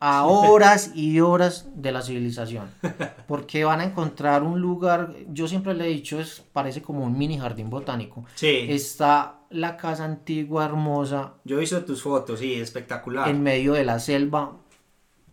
a horas y horas de la civilización. Porque van a encontrar un lugar, yo siempre le he dicho, es, parece como un mini jardín botánico. Sí. Está la casa antigua, hermosa. Yo he visto tus fotos, sí, espectacular. En medio de la selva.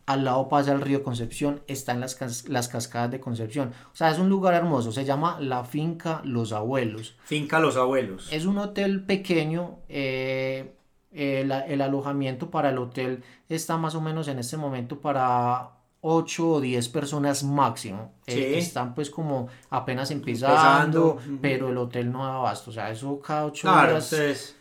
Al lado pasa el río Concepción, están las, las cascadas de Concepción. O sea, es un lugar hermoso. Se llama La Finca Los Abuelos. Finca Los Abuelos. Es un hotel pequeño. Eh, el, alojamiento para el hotel está más o menos en este momento para 8 o 10 personas máximo. Eh, están pues como apenas empezando, pero el hotel no da abasto. O sea, eso cada 8 claro, días.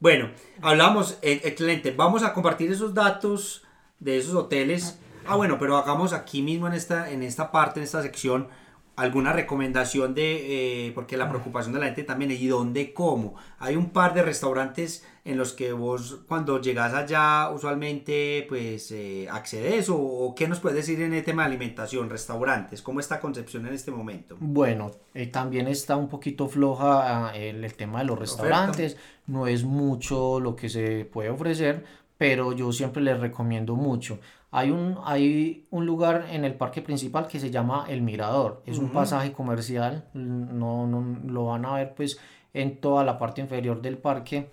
bueno, hablamos, e, excelente. Vamos a compartir esos datos de esos hoteles. Ah, bueno, pero hagamos aquí mismo en esta, en esta parte, en esta sección, alguna recomendación de, eh, porque la preocupación de la gente también es, ¿y dónde cómo? Hay un par de restaurantes en los que vos cuando llegas allá usualmente pues eh, accedes o, qué nos puedes decir en el tema de alimentación, restaurantes, cómo está Concepción en este momento. Bueno, eh, también está un poquito floja ah, el, el tema de los restaurantes, no es mucho lo que se puede ofrecer, pero yo siempre les recomiendo mucho. Hay un, hay un lugar en el parque principal que se llama El Mirador. Es un pasaje comercial, no, no, lo van a ver pues en toda la parte inferior del parque.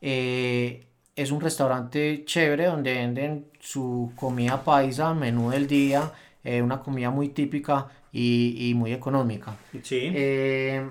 Eh, es un restaurante chévere donde venden su comida paisa, menú del día, eh, una comida muy típica y, y muy económica. Sí. Eh,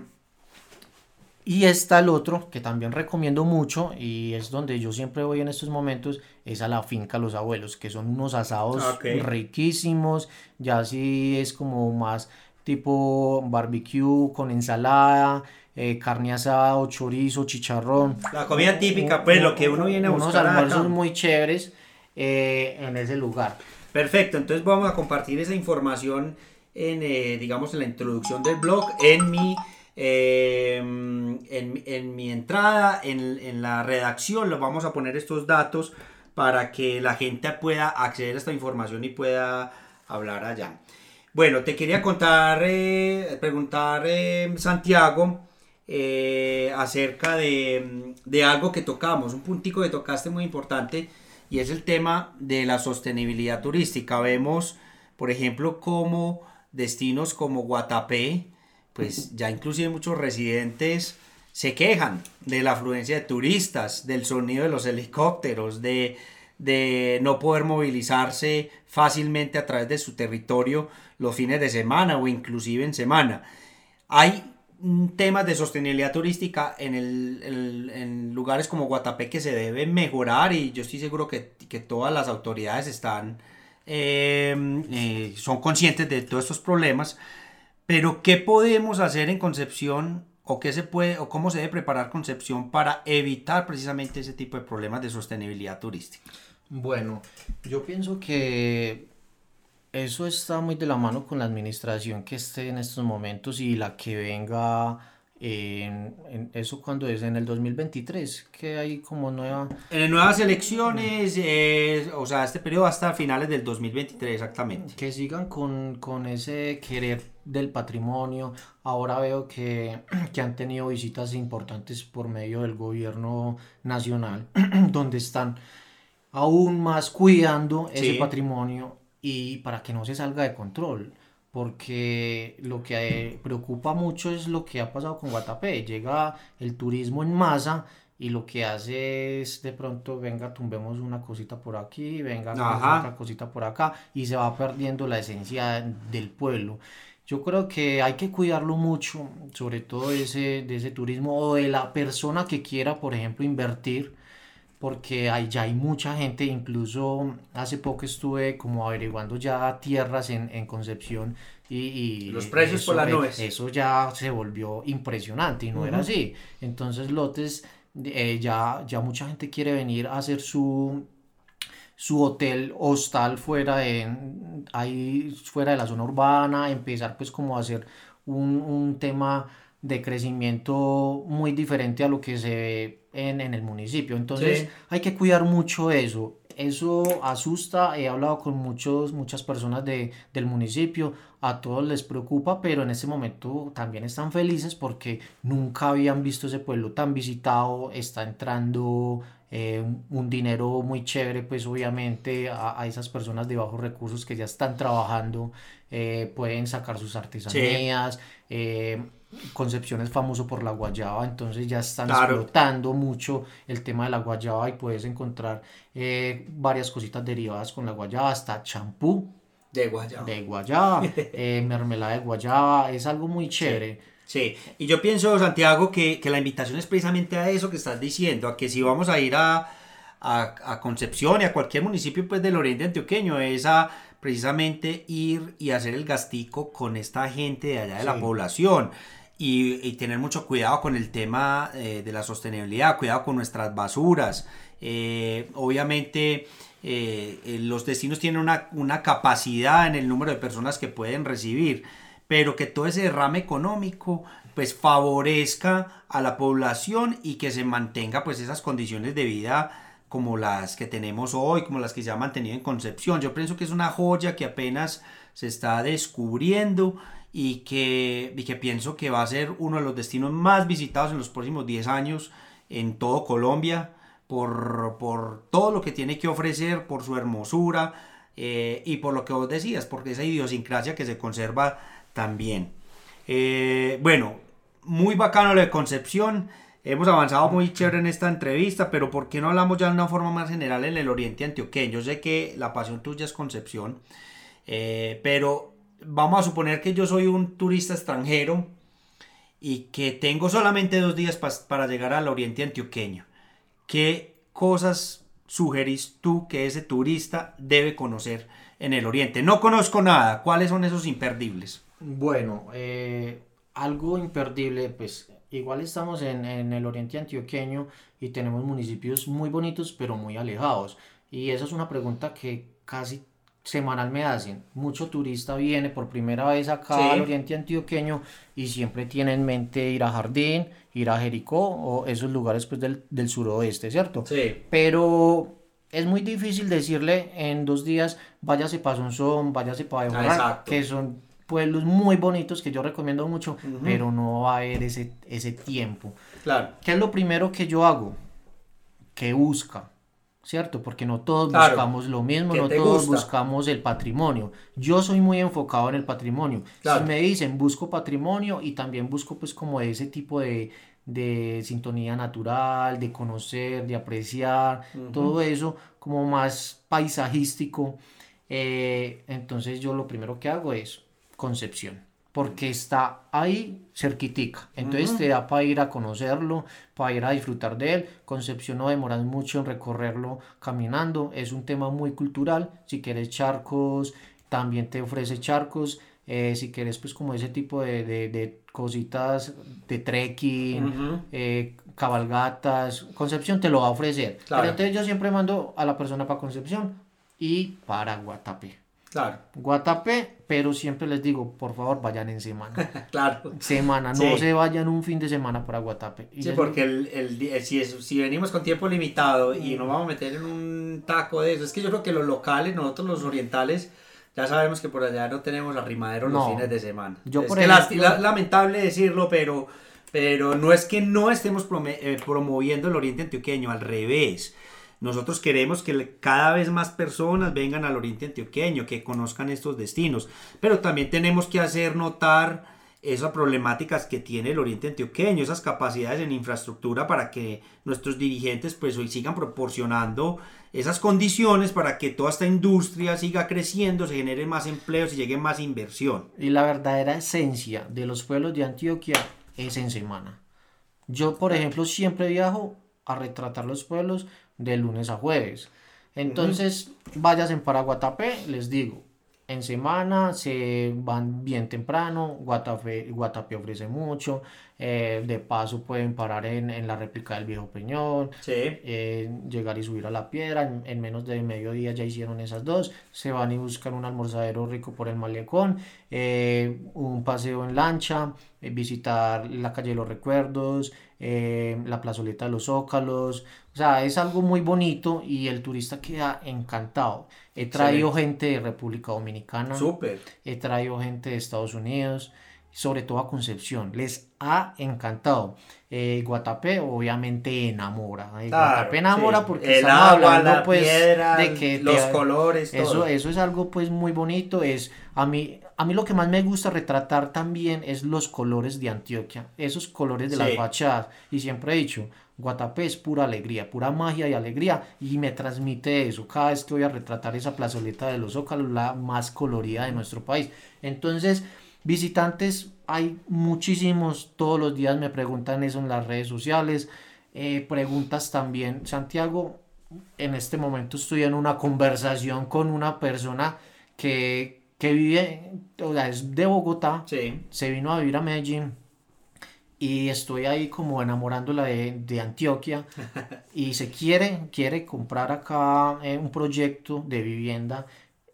y está el otro que también recomiendo mucho y es donde yo siempre voy en estos momentos, es a la finca Los Abuelos, que son unos asados riquísimos, ya así es como más tipo barbecue con ensalada, eh, carne asada o chorizo, chicharrón. La comida típica, pues lo que uno viene a buscar. Unos almuerzos muy chéveres eh, en ese lugar. Perfecto, entonces vamos a compartir esa información en, eh, digamos, en la introducción del blog, en mi Em, en, mi entrada, en, la redacción, lo vamos a poner estos datos para que la gente pueda acceder a esta información y pueda hablar allá. Bueno, te quería contar, preguntar, Santiago, eh, acerca de, de, algo que tocamos, un puntico que tocaste muy importante, y es el tema de la sostenibilidad turística. Vemos, por ejemplo, como destinos como Guatapé, pues ya inclusive muchos residentes se quejan de la afluencia de turistas, del sonido de los helicópteros, de, no poder movilizarse fácilmente a través de su territorio los fines de semana o inclusive en semana. Hay temas de sostenibilidad turística en, el, lugares como Guatapé que se deben mejorar y yo estoy seguro que, todas las autoridades están, eh, eh, son conscientes de todos estos problemas pero, ¿qué podemos hacer en Concepción o qué se puede o cómo se debe preparar Concepción para evitar precisamente ese tipo de problemas de sostenibilidad turística? Bueno, yo pienso que eso está muy de la mano con la administración que esté en estos momentos y la que venga en, eso cuando es en el 2023 que hay como nueva en nuevas elecciones eh, o sea este periodo hasta finales del 2023 exactamente. Que sigan con, con ese querer del patrimonio. Ahora veo que, que, han tenido visitas importantes por medio del gobierno nacional donde están aún más cuidando ese patrimonio y para que no se salga de control porque lo que preocupa mucho es lo que ha pasado con Guatapé. Llega el turismo en masa y lo que hace es de pronto, venga, tumbemos una cosita por aquí, venga, otra cosita por acá y se va perdiendo la esencia del pueblo. Yo creo que hay que cuidarlo mucho, sobre todo ese, de ese turismo o de la persona que quiera, por ejemplo, invertir porque hay, ya hay mucha gente, incluso hace poco estuve como averiguando ya tierras en, en Concepción y, los precios eso, por las nubes. Eso ya se volvió impresionante y no era así. Entonces lotes, eh, ya, ya mucha gente quiere venir a hacer su, su hotel hostal fuera de, ahí, fuera de la zona urbana, empezar pues como a hacer un, un tema de crecimiento muy diferente a lo que se ve en, en el municipio. Entonces Sí. hay que cuidar mucho eso. Eso asusta, he hablado con muchos, muchas personas de, del municipio, a todos les preocupa, pero en este momento también están felices porque nunca habían visto ese pueblo tan visitado, está entrando eh, un- un dinero muy chévere, pues obviamente a, a esas personas de bajos recursos que ya están trabajando, eh, pueden sacar sus artesanías, eh, Concepción es famoso por la guayaba, entonces ya están Claro. explotando mucho el tema de la guayaba y puedes encontrar eh, varias cositas derivadas con la guayaba, hasta champú De guayaba. de guayaba, eh, mermelada de guayaba, es algo muy chévere. Sí, y yo pienso, Santiago, que, que la invitación es precisamente a eso que estás diciendo, a que si vamos a ir a, a, a Concepción y a cualquier municipio pues, del oriente antioqueño, es a precisamente ir y hacer el gastico con esta gente de allá de la población. Y, tener mucho cuidado con el tema eh, de la sostenibilidad, cuidado con nuestras basuras. Eh, obviamente eh, los destinos tienen una, una capacidad en el número de personas que pueden recibir, pero que todo ese derrame económico pues favorezca a la población y que se mantenga pues esas condiciones de vida como las que tenemos hoy, como las que se han mantenido en Concepción. Yo pienso que es una joya que apenas se está descubriendo y que, y que pienso que va a ser uno de los destinos más visitados en los próximos 10 años en todo Colombia por, por todo lo que tiene que ofrecer, por su hermosura eh, y por lo que vos decías, porque esa idiosincrasia que se conserva también. Eh, bueno, muy bacano lo de Concepción. Hemos avanzado muy chévere en esta entrevista, pero ¿por qué no hablamos ya de una forma más general en el oriente antioqueño? Yo sé que la pasión tuya es Concepción, eh, pero vamos a suponer que yo soy un turista extranjero y que tengo solamente dos días para llegar al oriente antioqueño. ¿Qué cosas sugerís tú que ese turista debe conocer en el oriente? No conozco nada. ¿Cuáles son esos imperdibles? Bueno, eh, algo imperdible, pues igual estamos en, en el oriente antioqueño y tenemos municipios muy bonitos pero muy alejados. Y esa es una pregunta que casi semanal me hacen. Mucho turista viene por primera vez acá Sí. al oriente antioqueño y siempre tiene en mente ir a Jardín, ir a Jericó o esos lugares pues del, del suroeste, ¿cierto? Sí. Pero es muy difícil decirle en dos días, váyase para Sonsón, váyase para Ah, Bejuarra, exacto. que son pueblos muy bonitos que yo recomiendo mucho, pero no va a haber ese, ese tiempo. Claro. ¿Qué es lo primero que yo hago? Que busca, ¿cierto? Porque no todos Claro. buscamos lo mismo, ¿Qué no todos gusta? buscamos el patrimonio. Yo soy muy enfocado en el patrimonio. Claro. Si me dicen busco patrimonio y también busco pues como ese tipo de, de sintonía natural, de conocer, de apreciar, todo eso como más paisajístico. eh, entonces yo lo primero que hago es Concepción, porque está ahí cerquitica. Entonces te da para ir a conocerlo, para ir a disfrutar de él. Concepción no demoras mucho en recorrerlo caminando. Es un tema muy cultural. Si quieres charcos, también te ofrece charcos. Eh, si quieres pues como ese tipo de, de- de cositas de trekking, eh, cabalgatas, Concepción te lo va a ofrecer. Claro. Pero entonces yo siempre mando a la persona para Concepción y para Guatapé. Claro. Guatapé, pero siempre les digo, por favor, vayan en semana. Claro. Semana, no Sí. se vayan un fin de semana para Guatapé. Y Sí, porque el, el si, es- si venimos con tiempo limitado y nos vamos a meter en un taco de eso, es que yo creo que los locales, nosotros los orientales, ya sabemos que por allá no tenemos arrimadero los No. fines de semana. Yo, es por que ejemplo- lasti- la- lamentable decirlo, pero, pero no es que no estemos eh, promoviendo el oriente antioqueño, al revés. Nosotros queremos que cada vez más personas vengan al oriente antioqueño, que conozcan estos destinos, pero también tenemos que hacer notar esas problemáticas que tiene el oriente antioqueño, esas capacidades en infraestructura para que nuestros dirigentes pues sigan proporcionando esas condiciones para que toda esta industria siga creciendo, se genere más empleos y llegue más inversión. Y la verdadera esencia de los pueblos de Antioquia es en semana. Yo, por ejemplo, siempre viajo a retratar los pueblos de lunes a jueves. Entonces, vayas en Paraguatapé, les digo, en semana se van bien temprano, Guatapé, Guatapé ofrece mucho, eh, de paso pueden parar en, en, la réplica del viejo Peñón, eh, llegar y subir a la piedra, en, menos de medio día ya hicieron esas dos, se van y buscan un almorzadero rico por el malecón, eh, un paseo en lancha, visitar la calle de los recuerdos, la plazoleta de los zócalos, o sea, es algo muy bonito y el turista queda encantado. He traído gente de República Dominicana. Súper. He traído gente de Estados Unidos, sobre todo a Concepción. Les ha encantado. Eh, Guatapé obviamente enamora. Eh, Guatapé enamora porque el agua, la pues, piedra, de que los colores. Eso, eso es algo pues muy bonito. Es a mí a mí lo que más me gusta retratar también es los colores de Antioquia, esos colores de las fachadas. Y siempre he dicho, Guatapé es pura alegría, pura magia y alegría y me transmite eso. Cada vez que voy a retratar esa plazoleta de los Zócalos, la más colorida de nuestro país. Entonces, visitantes hay muchísimos, todos los días me preguntan eso en las redes sociales, eh, preguntas también, Santiago, en este momento estoy en una conversación con una persona que, que vive, o sea, es de Bogotá, se vino a vivir a Medellín y estoy ahí como enamorándola de, de Antioquia y se quiere, quiere comprar acá eh, un proyecto de vivienda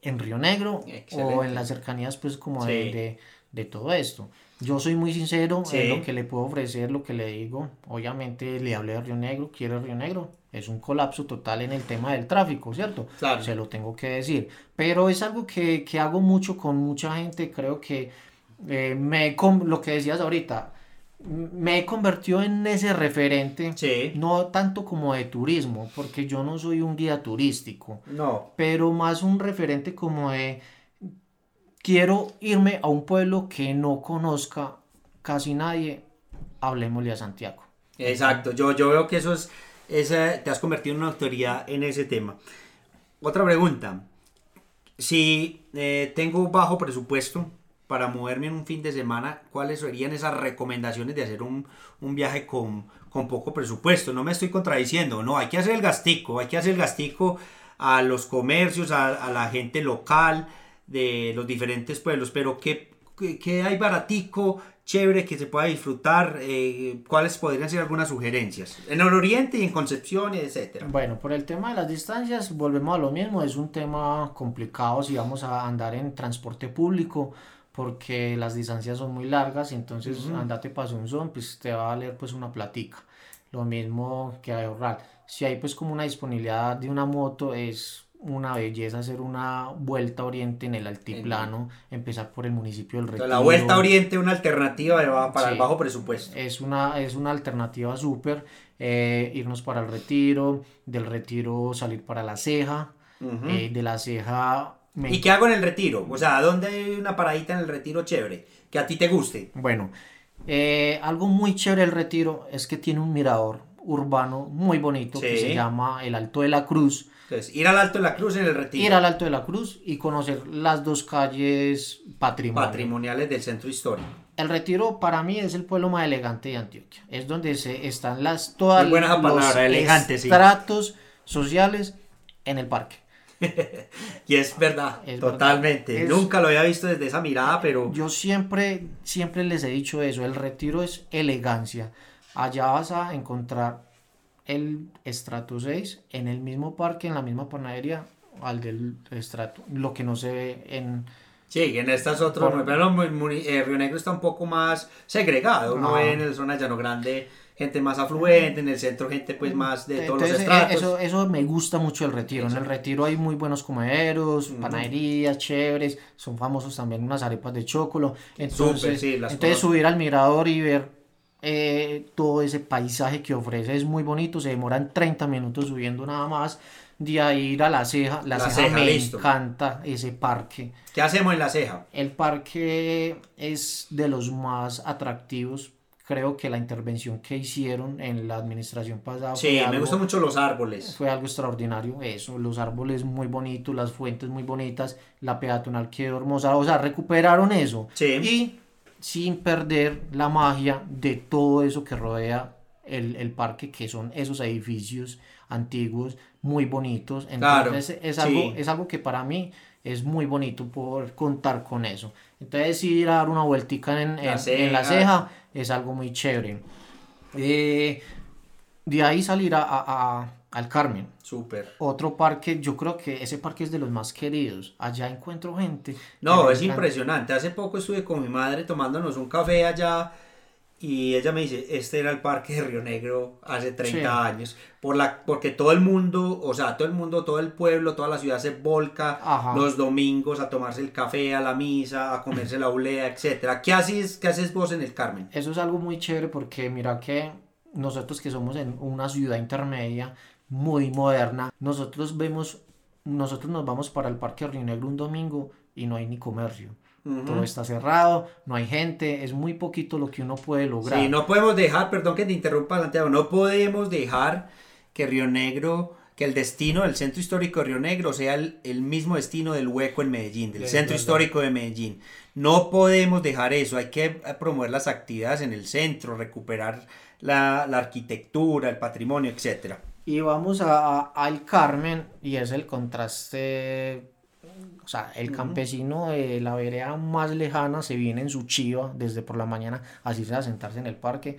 en Río Negro o en las cercanías pues como de, de, todo esto. Yo soy muy sincero en lo que le puedo ofrecer, lo que le digo. Obviamente le hablé de Río Negro, quiere Río Negro. Es un colapso total en el tema del tráfico, ¿cierto? Claro. Se lo tengo que decir. Pero es algo que, que hago mucho con mucha gente. Creo que eh, me, lo que decías ahorita, me he convertido en ese referente, no tanto como de turismo, porque yo no soy un guía turístico, no. pero más un referente como de quiero irme a un pueblo que no conozca casi nadie, hablemosle a Santiago. Exacto, yo, yo veo que eso es, te has convertido en una autoridad en ese tema. Otra pregunta, si eh, tengo bajo presupuesto, para moverme en un fin de semana, ¿cuáles serían esas recomendaciones de hacer un, viaje con, poco presupuesto? No me estoy contradiciendo, no, hay que hacer el gastico, hay que hacer el gastico a los comercios, a, la gente local de los diferentes pueblos, pero ¿qué, qué hay baratico, chévere, que se pueda disfrutar? Eh, ¿Cuáles podrían ser algunas sugerencias? En el Oriente y en Concepción, etcétera. Bueno, por el tema de las distancias, volvemos a lo mismo, es un tema complicado si vamos a andar en transporte público porque las distancias son muy largas, entonces andate para un son, pues te va a valer pues una platica. Lo mismo que ahorrar. Si hay pues como una disponibilidad de una moto, es una belleza hacer una vuelta oriente en el altiplano, empezar por el municipio del Retiro. La vuelta oriente una alternativa para el bajo presupuesto. Es una, es una alternativa súper, eh, irnos para el Retiro, del Retiro salir para la Ceja, eh, de la Ceja ¿Y qué hago en el retiro? O sea, ¿dónde hay una paradita en el retiro chévere? Que a ti te guste. Bueno, eh, algo muy chévere el retiro es que tiene un mirador urbano muy bonito que se llama el Alto de la Cruz. Entonces, ir al Alto de la Cruz en el retiro. Ir al Alto de la Cruz y conocer las dos calles patrimoniales del centro histórico. El Retiro para mí es el pueblo más elegante de Antioquia. Es donde se están las todas los estratos sociales en el parque. y es verdad, totalmente. Nunca lo había visto desde esa mirada, pero... Yo siempre, siempre les he dicho eso, el retiro es elegancia. Allá vas a encontrar el estrato 6 en el mismo parque, en la misma panadería, al del estrato, lo que no se ve en... Sí, en estas otras, pero eh, Río Negro está un poco más segregado, no, en el zona Llano Grande gente más afluente, en el centro gente pues más de todos los estratos. Eso, eso me gusta mucho el retiro. En el retiro hay muy buenos comederos, panaderías chéveres, son famosos también unas arepas de chocolo. Entonces, entonces subir al mirador y ver eh, todo ese paisaje que ofrece es muy bonito, se demoran 30 minutos subiendo nada más. De ahí ir a la ceja, la, ceja, me encanta ese parque. ¿Qué hacemos en la ceja? El parque es de los más atractivos creo que la intervención que hicieron en la administración pasada. Sí, me gustan mucho los árboles. Fue algo extraordinario, eso, los árboles muy bonitos, las fuentes muy bonitas, la peatonal quedó hermosa, o sea, recuperaron eso. Sí. Y sin perder la magia de todo eso que rodea el, el parque, que son esos edificios antiguos, muy bonitos. Entonces es, algo, es algo que para mí es muy bonito por contar con eso. Entonces ir a dar una vueltica en, en, la, ceja. es algo muy chévere. Eh, de ahí salir a, a, al Carmen. Súper. Otro parque, yo creo que ese parque es de los más queridos. Allá encuentro gente. No, es impresionante. Hace poco estuve con mi madre tomándonos un café allá y ella me dice, este era el parque de Río Negro hace 30 años, por la, porque todo el mundo, o sea, todo el mundo, todo el pueblo, toda la ciudad se volca los domingos a tomarse el café, a la misa, a comerse la ulea, etc. ¿Qué haces, ¿Qué haces vos en el Carmen? Eso es algo muy chévere porque mira que nosotros que somos en una ciudad intermedia, muy moderna, nosotros vemos, nosotros nos vamos para el parque de Río Negro un domingo y no hay ni comercio todo está cerrado, no hay gente, es muy poquito lo que uno puede lograr. Sí, no podemos dejar, perdón que te interrumpa Santiago, no podemos dejar que Río Negro, que el destino del centro histórico de Río Negro sea el, mismo destino del hueco en Medellín, del centro histórico de Medellín. No podemos dejar eso, hay que promover las actividades en el centro, recuperar la, arquitectura, el patrimonio, etc. Y vamos a, al Carmen y es el contraste o sea, el campesino de la vereda más lejana se viene en su chiva desde por la mañana así se va a sentarse en el parque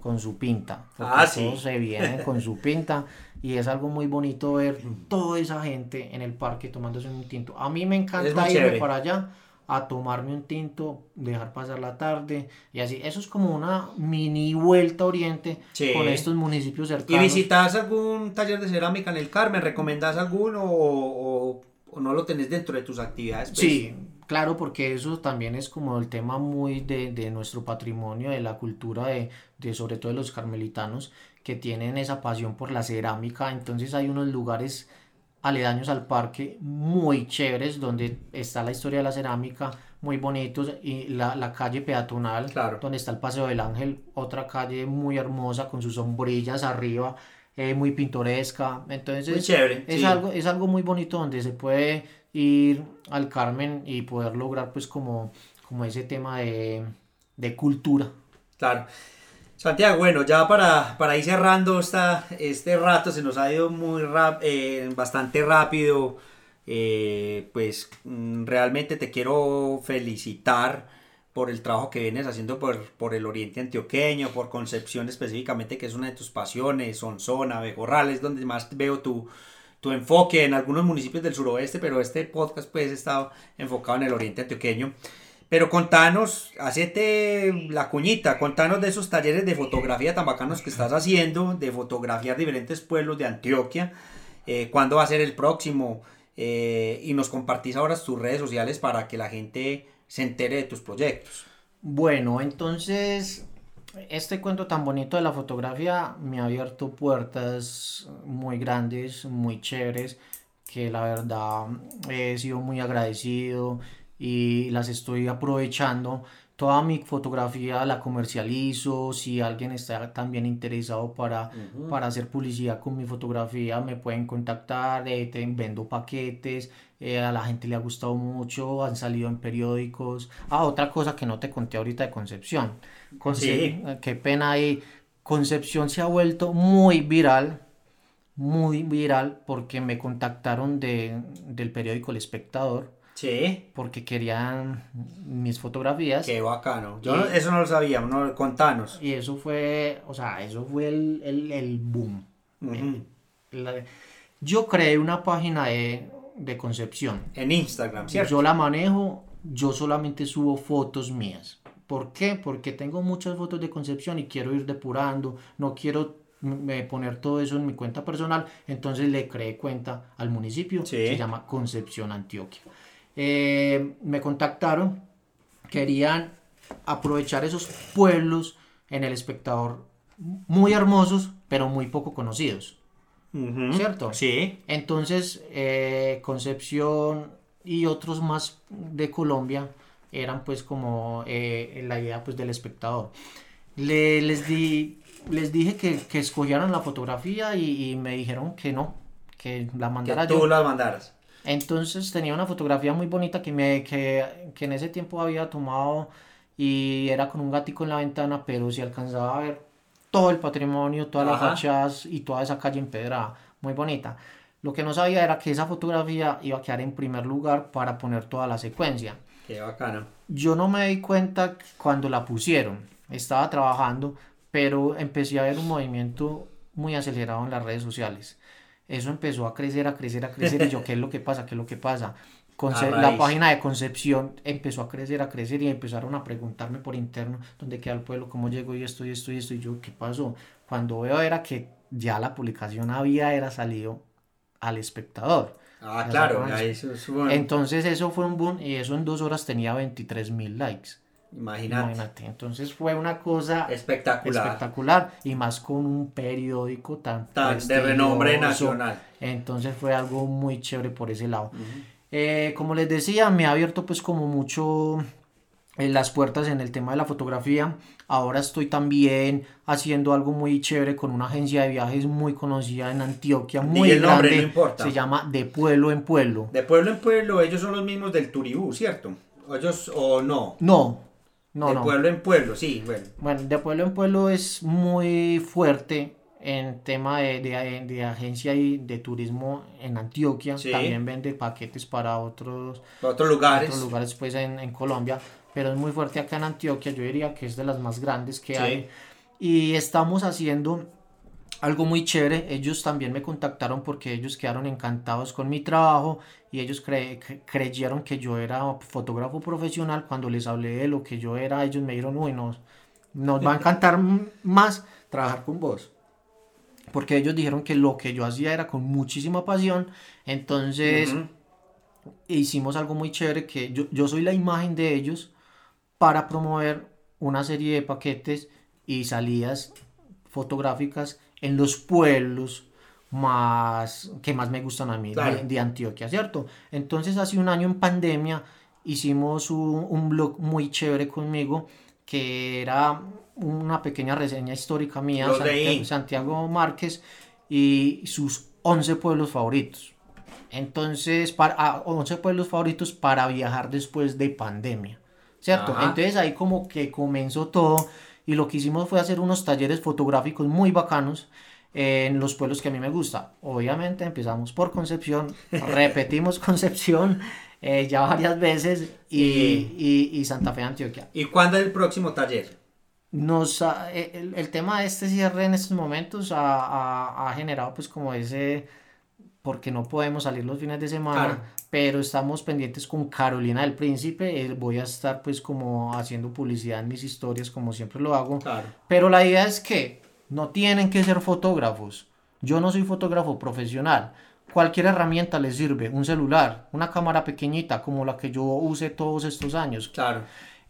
con su pinta. Ah, sí. se viene con su pinta y es algo muy bonito ver toda esa gente en el parque tomándose un tinto. A mí me encanta irme para allá a tomarme un tinto, dejar pasar la tarde y así. Eso es como una mini vuelta oriente con estos municipios cercanos. ¿Y visitas algún taller de cerámica en el Carmen? ¿Recomendás alguno o o no lo tenés dentro de tus actividades. Pues. Sí, claro, porque eso también es como el tema muy de, de nuestro patrimonio, de la cultura, de, de, sobre todo de los carmelitanos, que tienen esa pasión por la cerámica. Entonces hay unos lugares aledaños al parque muy chéveres donde está la historia de la cerámica muy bonitos y la, la calle peatonal claro. donde está el Paseo del Ángel otra calle muy hermosa con sus sombrillas arriba eh, muy pintoresca. Entonces, es, algo, es algo muy bonito donde se puede ir al Carmen y poder lograr pues como, como ese tema de, de cultura. Claro. Santiago, bueno, ya para, para ir cerrando esta, este rato, se nos ha ido muy rap, eh, bastante rápido. Eh, pues mm, realmente te quiero felicitar por el trabajo que vienes haciendo por, por el oriente antioqueño, por Concepción específicamente, que es una de tus pasiones, Sonsona, Bejorrales, donde más veo tu, tu enfoque en algunos municipios del suroeste, pero este podcast pues está enfocado en el oriente antioqueño. Pero contanos, hacete la cuñita, contanos de esos talleres de fotografía tan bacanos que estás haciendo, de fotografiar diferentes pueblos de Antioquia, eh, cuándo va a ser el próximo, eh, y nos compartís ahora tus redes sociales para que la gente se entere de tus proyectos. Bueno, entonces este cuento tan bonito de la fotografía me ha abierto puertas muy grandes, muy chéveres, que la verdad he sido muy agradecido y las estoy aprovechando toda mi fotografía la comercializo, si alguien está también interesado para, para hacer publicidad con mi fotografía me pueden contactar, eh, vendo paquetes, eh, a la gente le ha gustado mucho, han salido en periódicos. Ah, otra cosa que no te conté ahorita de Concepción, sí. qué pena ahí, Concepción se ha vuelto muy viral, muy viral porque me contactaron de, del periódico El Espectador Sí. Porque querían mis fotografías. Qué bacano. Yo eso no lo sabía, no, contanos. Y eso fue, o sea, eso fue el, el, el boom. yo creé una página de, de, Concepción. En Instagram, ¿cierto? Yo la manejo, yo solamente subo fotos mías. ¿Por qué? Porque tengo muchas fotos de Concepción y quiero ir depurando, no quiero poner todo eso en mi cuenta personal, entonces le creé cuenta al municipio, se llama Concepción Antioquia. Eh, me contactaron, querían aprovechar esos pueblos en el espectador muy hermosos, pero muy poco conocidos. ¿Cierto? Sí. Entonces, eh, Concepción y otros más de Colombia eran pues como eh, la idea pues del espectador. Le, les, di, les dije que, que escogieran la fotografía y, me dijeron que no, que la mandara que tú la mandaras. Entonces tenía una fotografía muy bonita que, me, que, que en ese tiempo había tomado y era con un gatico en la ventana, pero si alcanzaba a ver todo el patrimonio, todas las fachadas y toda esa calle empedrada, muy bonita. Lo que no sabía era que esa fotografía iba a quedar en primer lugar para poner toda la secuencia. Qué bacano. Yo no me di cuenta cuando la pusieron, estaba trabajando, pero empecé a ver un movimiento muy acelerado en las redes sociales. Eso empezó a crecer, a crecer, a crecer, y yo, ¿qué es lo que pasa? ¿Qué es lo que pasa? Conce- la página de Concepción empezó a crecer, a crecer y empezaron a preguntarme por interno dónde queda el pueblo, cómo llego y esto y esto y esto y yo, ¿qué pasó? Cuando veo era que ya la publicación había era salido al espectador. Ah, claro, bueno. Entonces eso fue un boom y eso en dos horas tenía 23 mil likes. Imagínate. Imagínate. Entonces fue una cosa Espectacular. espectacular y más con un periódico tan, Tan de renombre nacional. Entonces fue algo muy chévere por ese lado. Eh, como les decía, me ha abierto pues como mucho eh, las puertas en el tema de la fotografía. Ahora estoy también haciendo algo muy chévere con una agencia de viajes muy conocida en Antioquia, muy el nombre, grande. no importa. Se llama De Pueblo en Pueblo. De pueblo en pueblo, ellos son los mismos del Turibú, ¿cierto? O ellos, o no. No, no, de no. pueblo en pueblo, sí, bueno. Bueno, de pueblo en pueblo es muy fuerte en tema de, de- de agencia y de turismo en Antioquia. Sí. También vende paquetes para otros, Otros lugares. otros lugares pues en, en Colombia, pero es muy fuerte acá en Antioquia. Yo diría que es de las más grandes que Sí. hay. Y estamos haciendo algo muy chévere. Ellos también me contactaron porque ellos quedaron encantados con mi trabajo y ellos cre- cre- creyeron que yo era fotógrafo profesional. Cuando les hablé de lo que yo era, ellos me dijeron, uy, no, nos va a encantar más trabajar con vos. Porque ellos dijeron que lo que yo hacía era con muchísima pasión. Entonces Ujú. hicimos algo muy chévere que yo, yo soy la imagen de ellos para promover una serie de paquetes y salidas fotográficas en los pueblos más que más me gustan a mí Claro. de, de Antioquia, ¿cierto? Entonces hace un año en pandemia hicimos un, un blog muy chévere conmigo que era una pequeña reseña histórica mía, Santiago. Santiago Márquez y sus 11 pueblos favoritos. Entonces, para ah, 11 pueblos favoritos para viajar después de pandemia, ¿cierto? Ajá. Entonces ahí como que comenzó todo y lo que hicimos fue hacer unos talleres fotográficos muy bacanos en los pueblos que a mí me gusta. Obviamente empezamos por Concepción, repetimos Concepción eh, ya varias veces y, y- y Santa Fe, Antioquia. ¿Y cuándo es el próximo taller? Nos ha- eh, el, el tema de este cierre en estos momentos ha, ha- ha generado pues como ese porque no podemos salir los fines de semana Claro. pero estamos pendientes con Carolina del Príncipe eh, voy a estar pues como haciendo publicidad en mis historias como siempre lo hago Claro. pero la idea es que no tienen que ser fotógrafos. Yo no soy fotógrafo profesional. Cualquier herramienta les sirve. Un celular, una cámara pequeñita como la que yo usé todos estos años. Claro.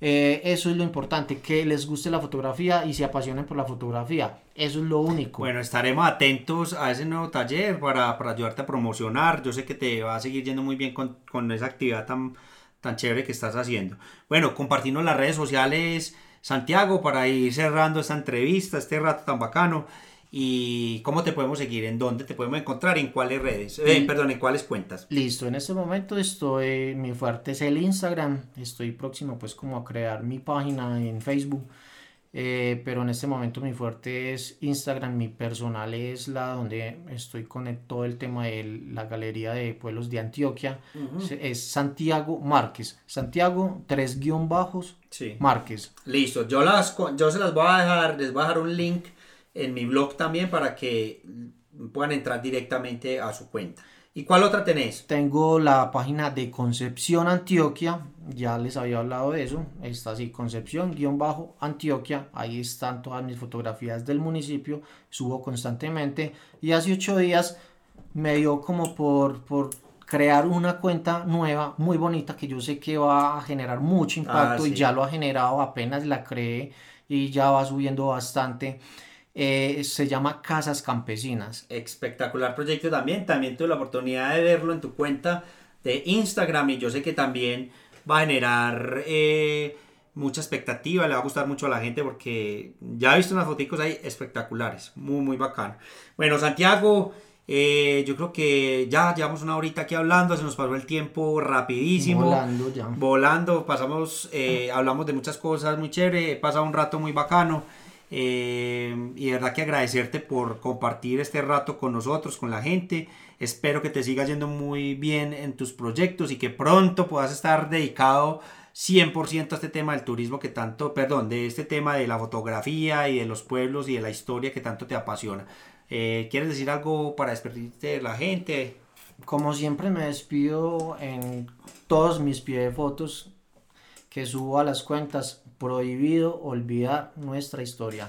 Eh, eso es lo importante, que les guste la fotografía y se apasionen por la fotografía. Eso es lo único. Bueno, estaremos atentos a ese nuevo taller para, para ayudarte a promocionar. Yo sé que te va a seguir yendo muy bien con, con esa actividad tan, tan chévere que estás haciendo. Bueno, compartirnos las redes sociales, Santiago, para ir cerrando esta entrevista, este rato tan bacano. ¿Y cómo te podemos seguir? ¿En dónde te podemos encontrar? ¿En cuáles redes? Eh, perdón, ¿en cuáles cuentas? Listo, en este momento estoy, mi fuerte es el Instagram, estoy próximo pues como a crear mi página en Facebook, eh, pero en este momento mi fuerte es Instagram, mi personal es la donde estoy con el- todo el tema de la galería de pueblos de Antioquia, es Santiago Márquez, Santiago tres guion bajos Sí. Márquez. Listo, yo, las, yo se las voy a dejar, les voy a dejar un link en mi blog también para que puedan entrar directamente a su cuenta. ¿Y cuál otra tenés? Tengo la página de Concepción Antioquia, ya les había hablado de eso, está así, Concepción-Antioquia, ahí están todas mis fotografías del municipio, subo constantemente y hace ocho días me dio como por, por crear una cuenta nueva, muy bonita, que yo sé que va a generar mucho impacto Ah, sí. y ya lo ha generado, apenas la creé y ya va subiendo bastante. Eh, se llama Casas Campesinas. Espectacular proyecto también. También tuve la oportunidad de verlo en tu cuenta de Instagram y yo sé que también va a generar eh, mucha expectativa, le va a gustar mucho a la gente porque ya he visto unas fotos ahí espectaculares, muy muy bacano. Bueno, Santiago, eh, yo creo que ya llevamos una horita aquí hablando, se nos pasó el tiempo rapidísimo. Volando ya. Volando, pasamos, eh, hablamos de muchas cosas muy chévere, he pasado un rato muy bacano. Eh, y de verdad que agradecerte por compartir este rato con nosotros, con la gente. Espero que te siga yendo muy bien en tus proyectos y que pronto puedas estar dedicado 100% a este tema del turismo que tanto, perdón, de este tema de la fotografía y de los pueblos y de la historia que tanto te apasiona. Eh, ¿Quieres decir algo para despedirte de la gente? Como siempre me despido en todos mis pies de fotos que subo a las cuentas. Prohibido olvidar nuestra historia.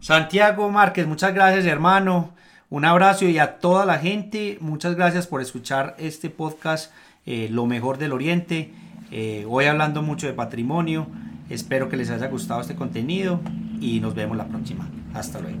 Santiago Márquez, muchas gracias hermano. Un abrazo y a toda la gente, muchas gracias por escuchar este podcast eh, Lo mejor del Oriente. Eh, hoy hablando mucho de patrimonio. Espero que les haya gustado este contenido y nos vemos la próxima. Hasta luego.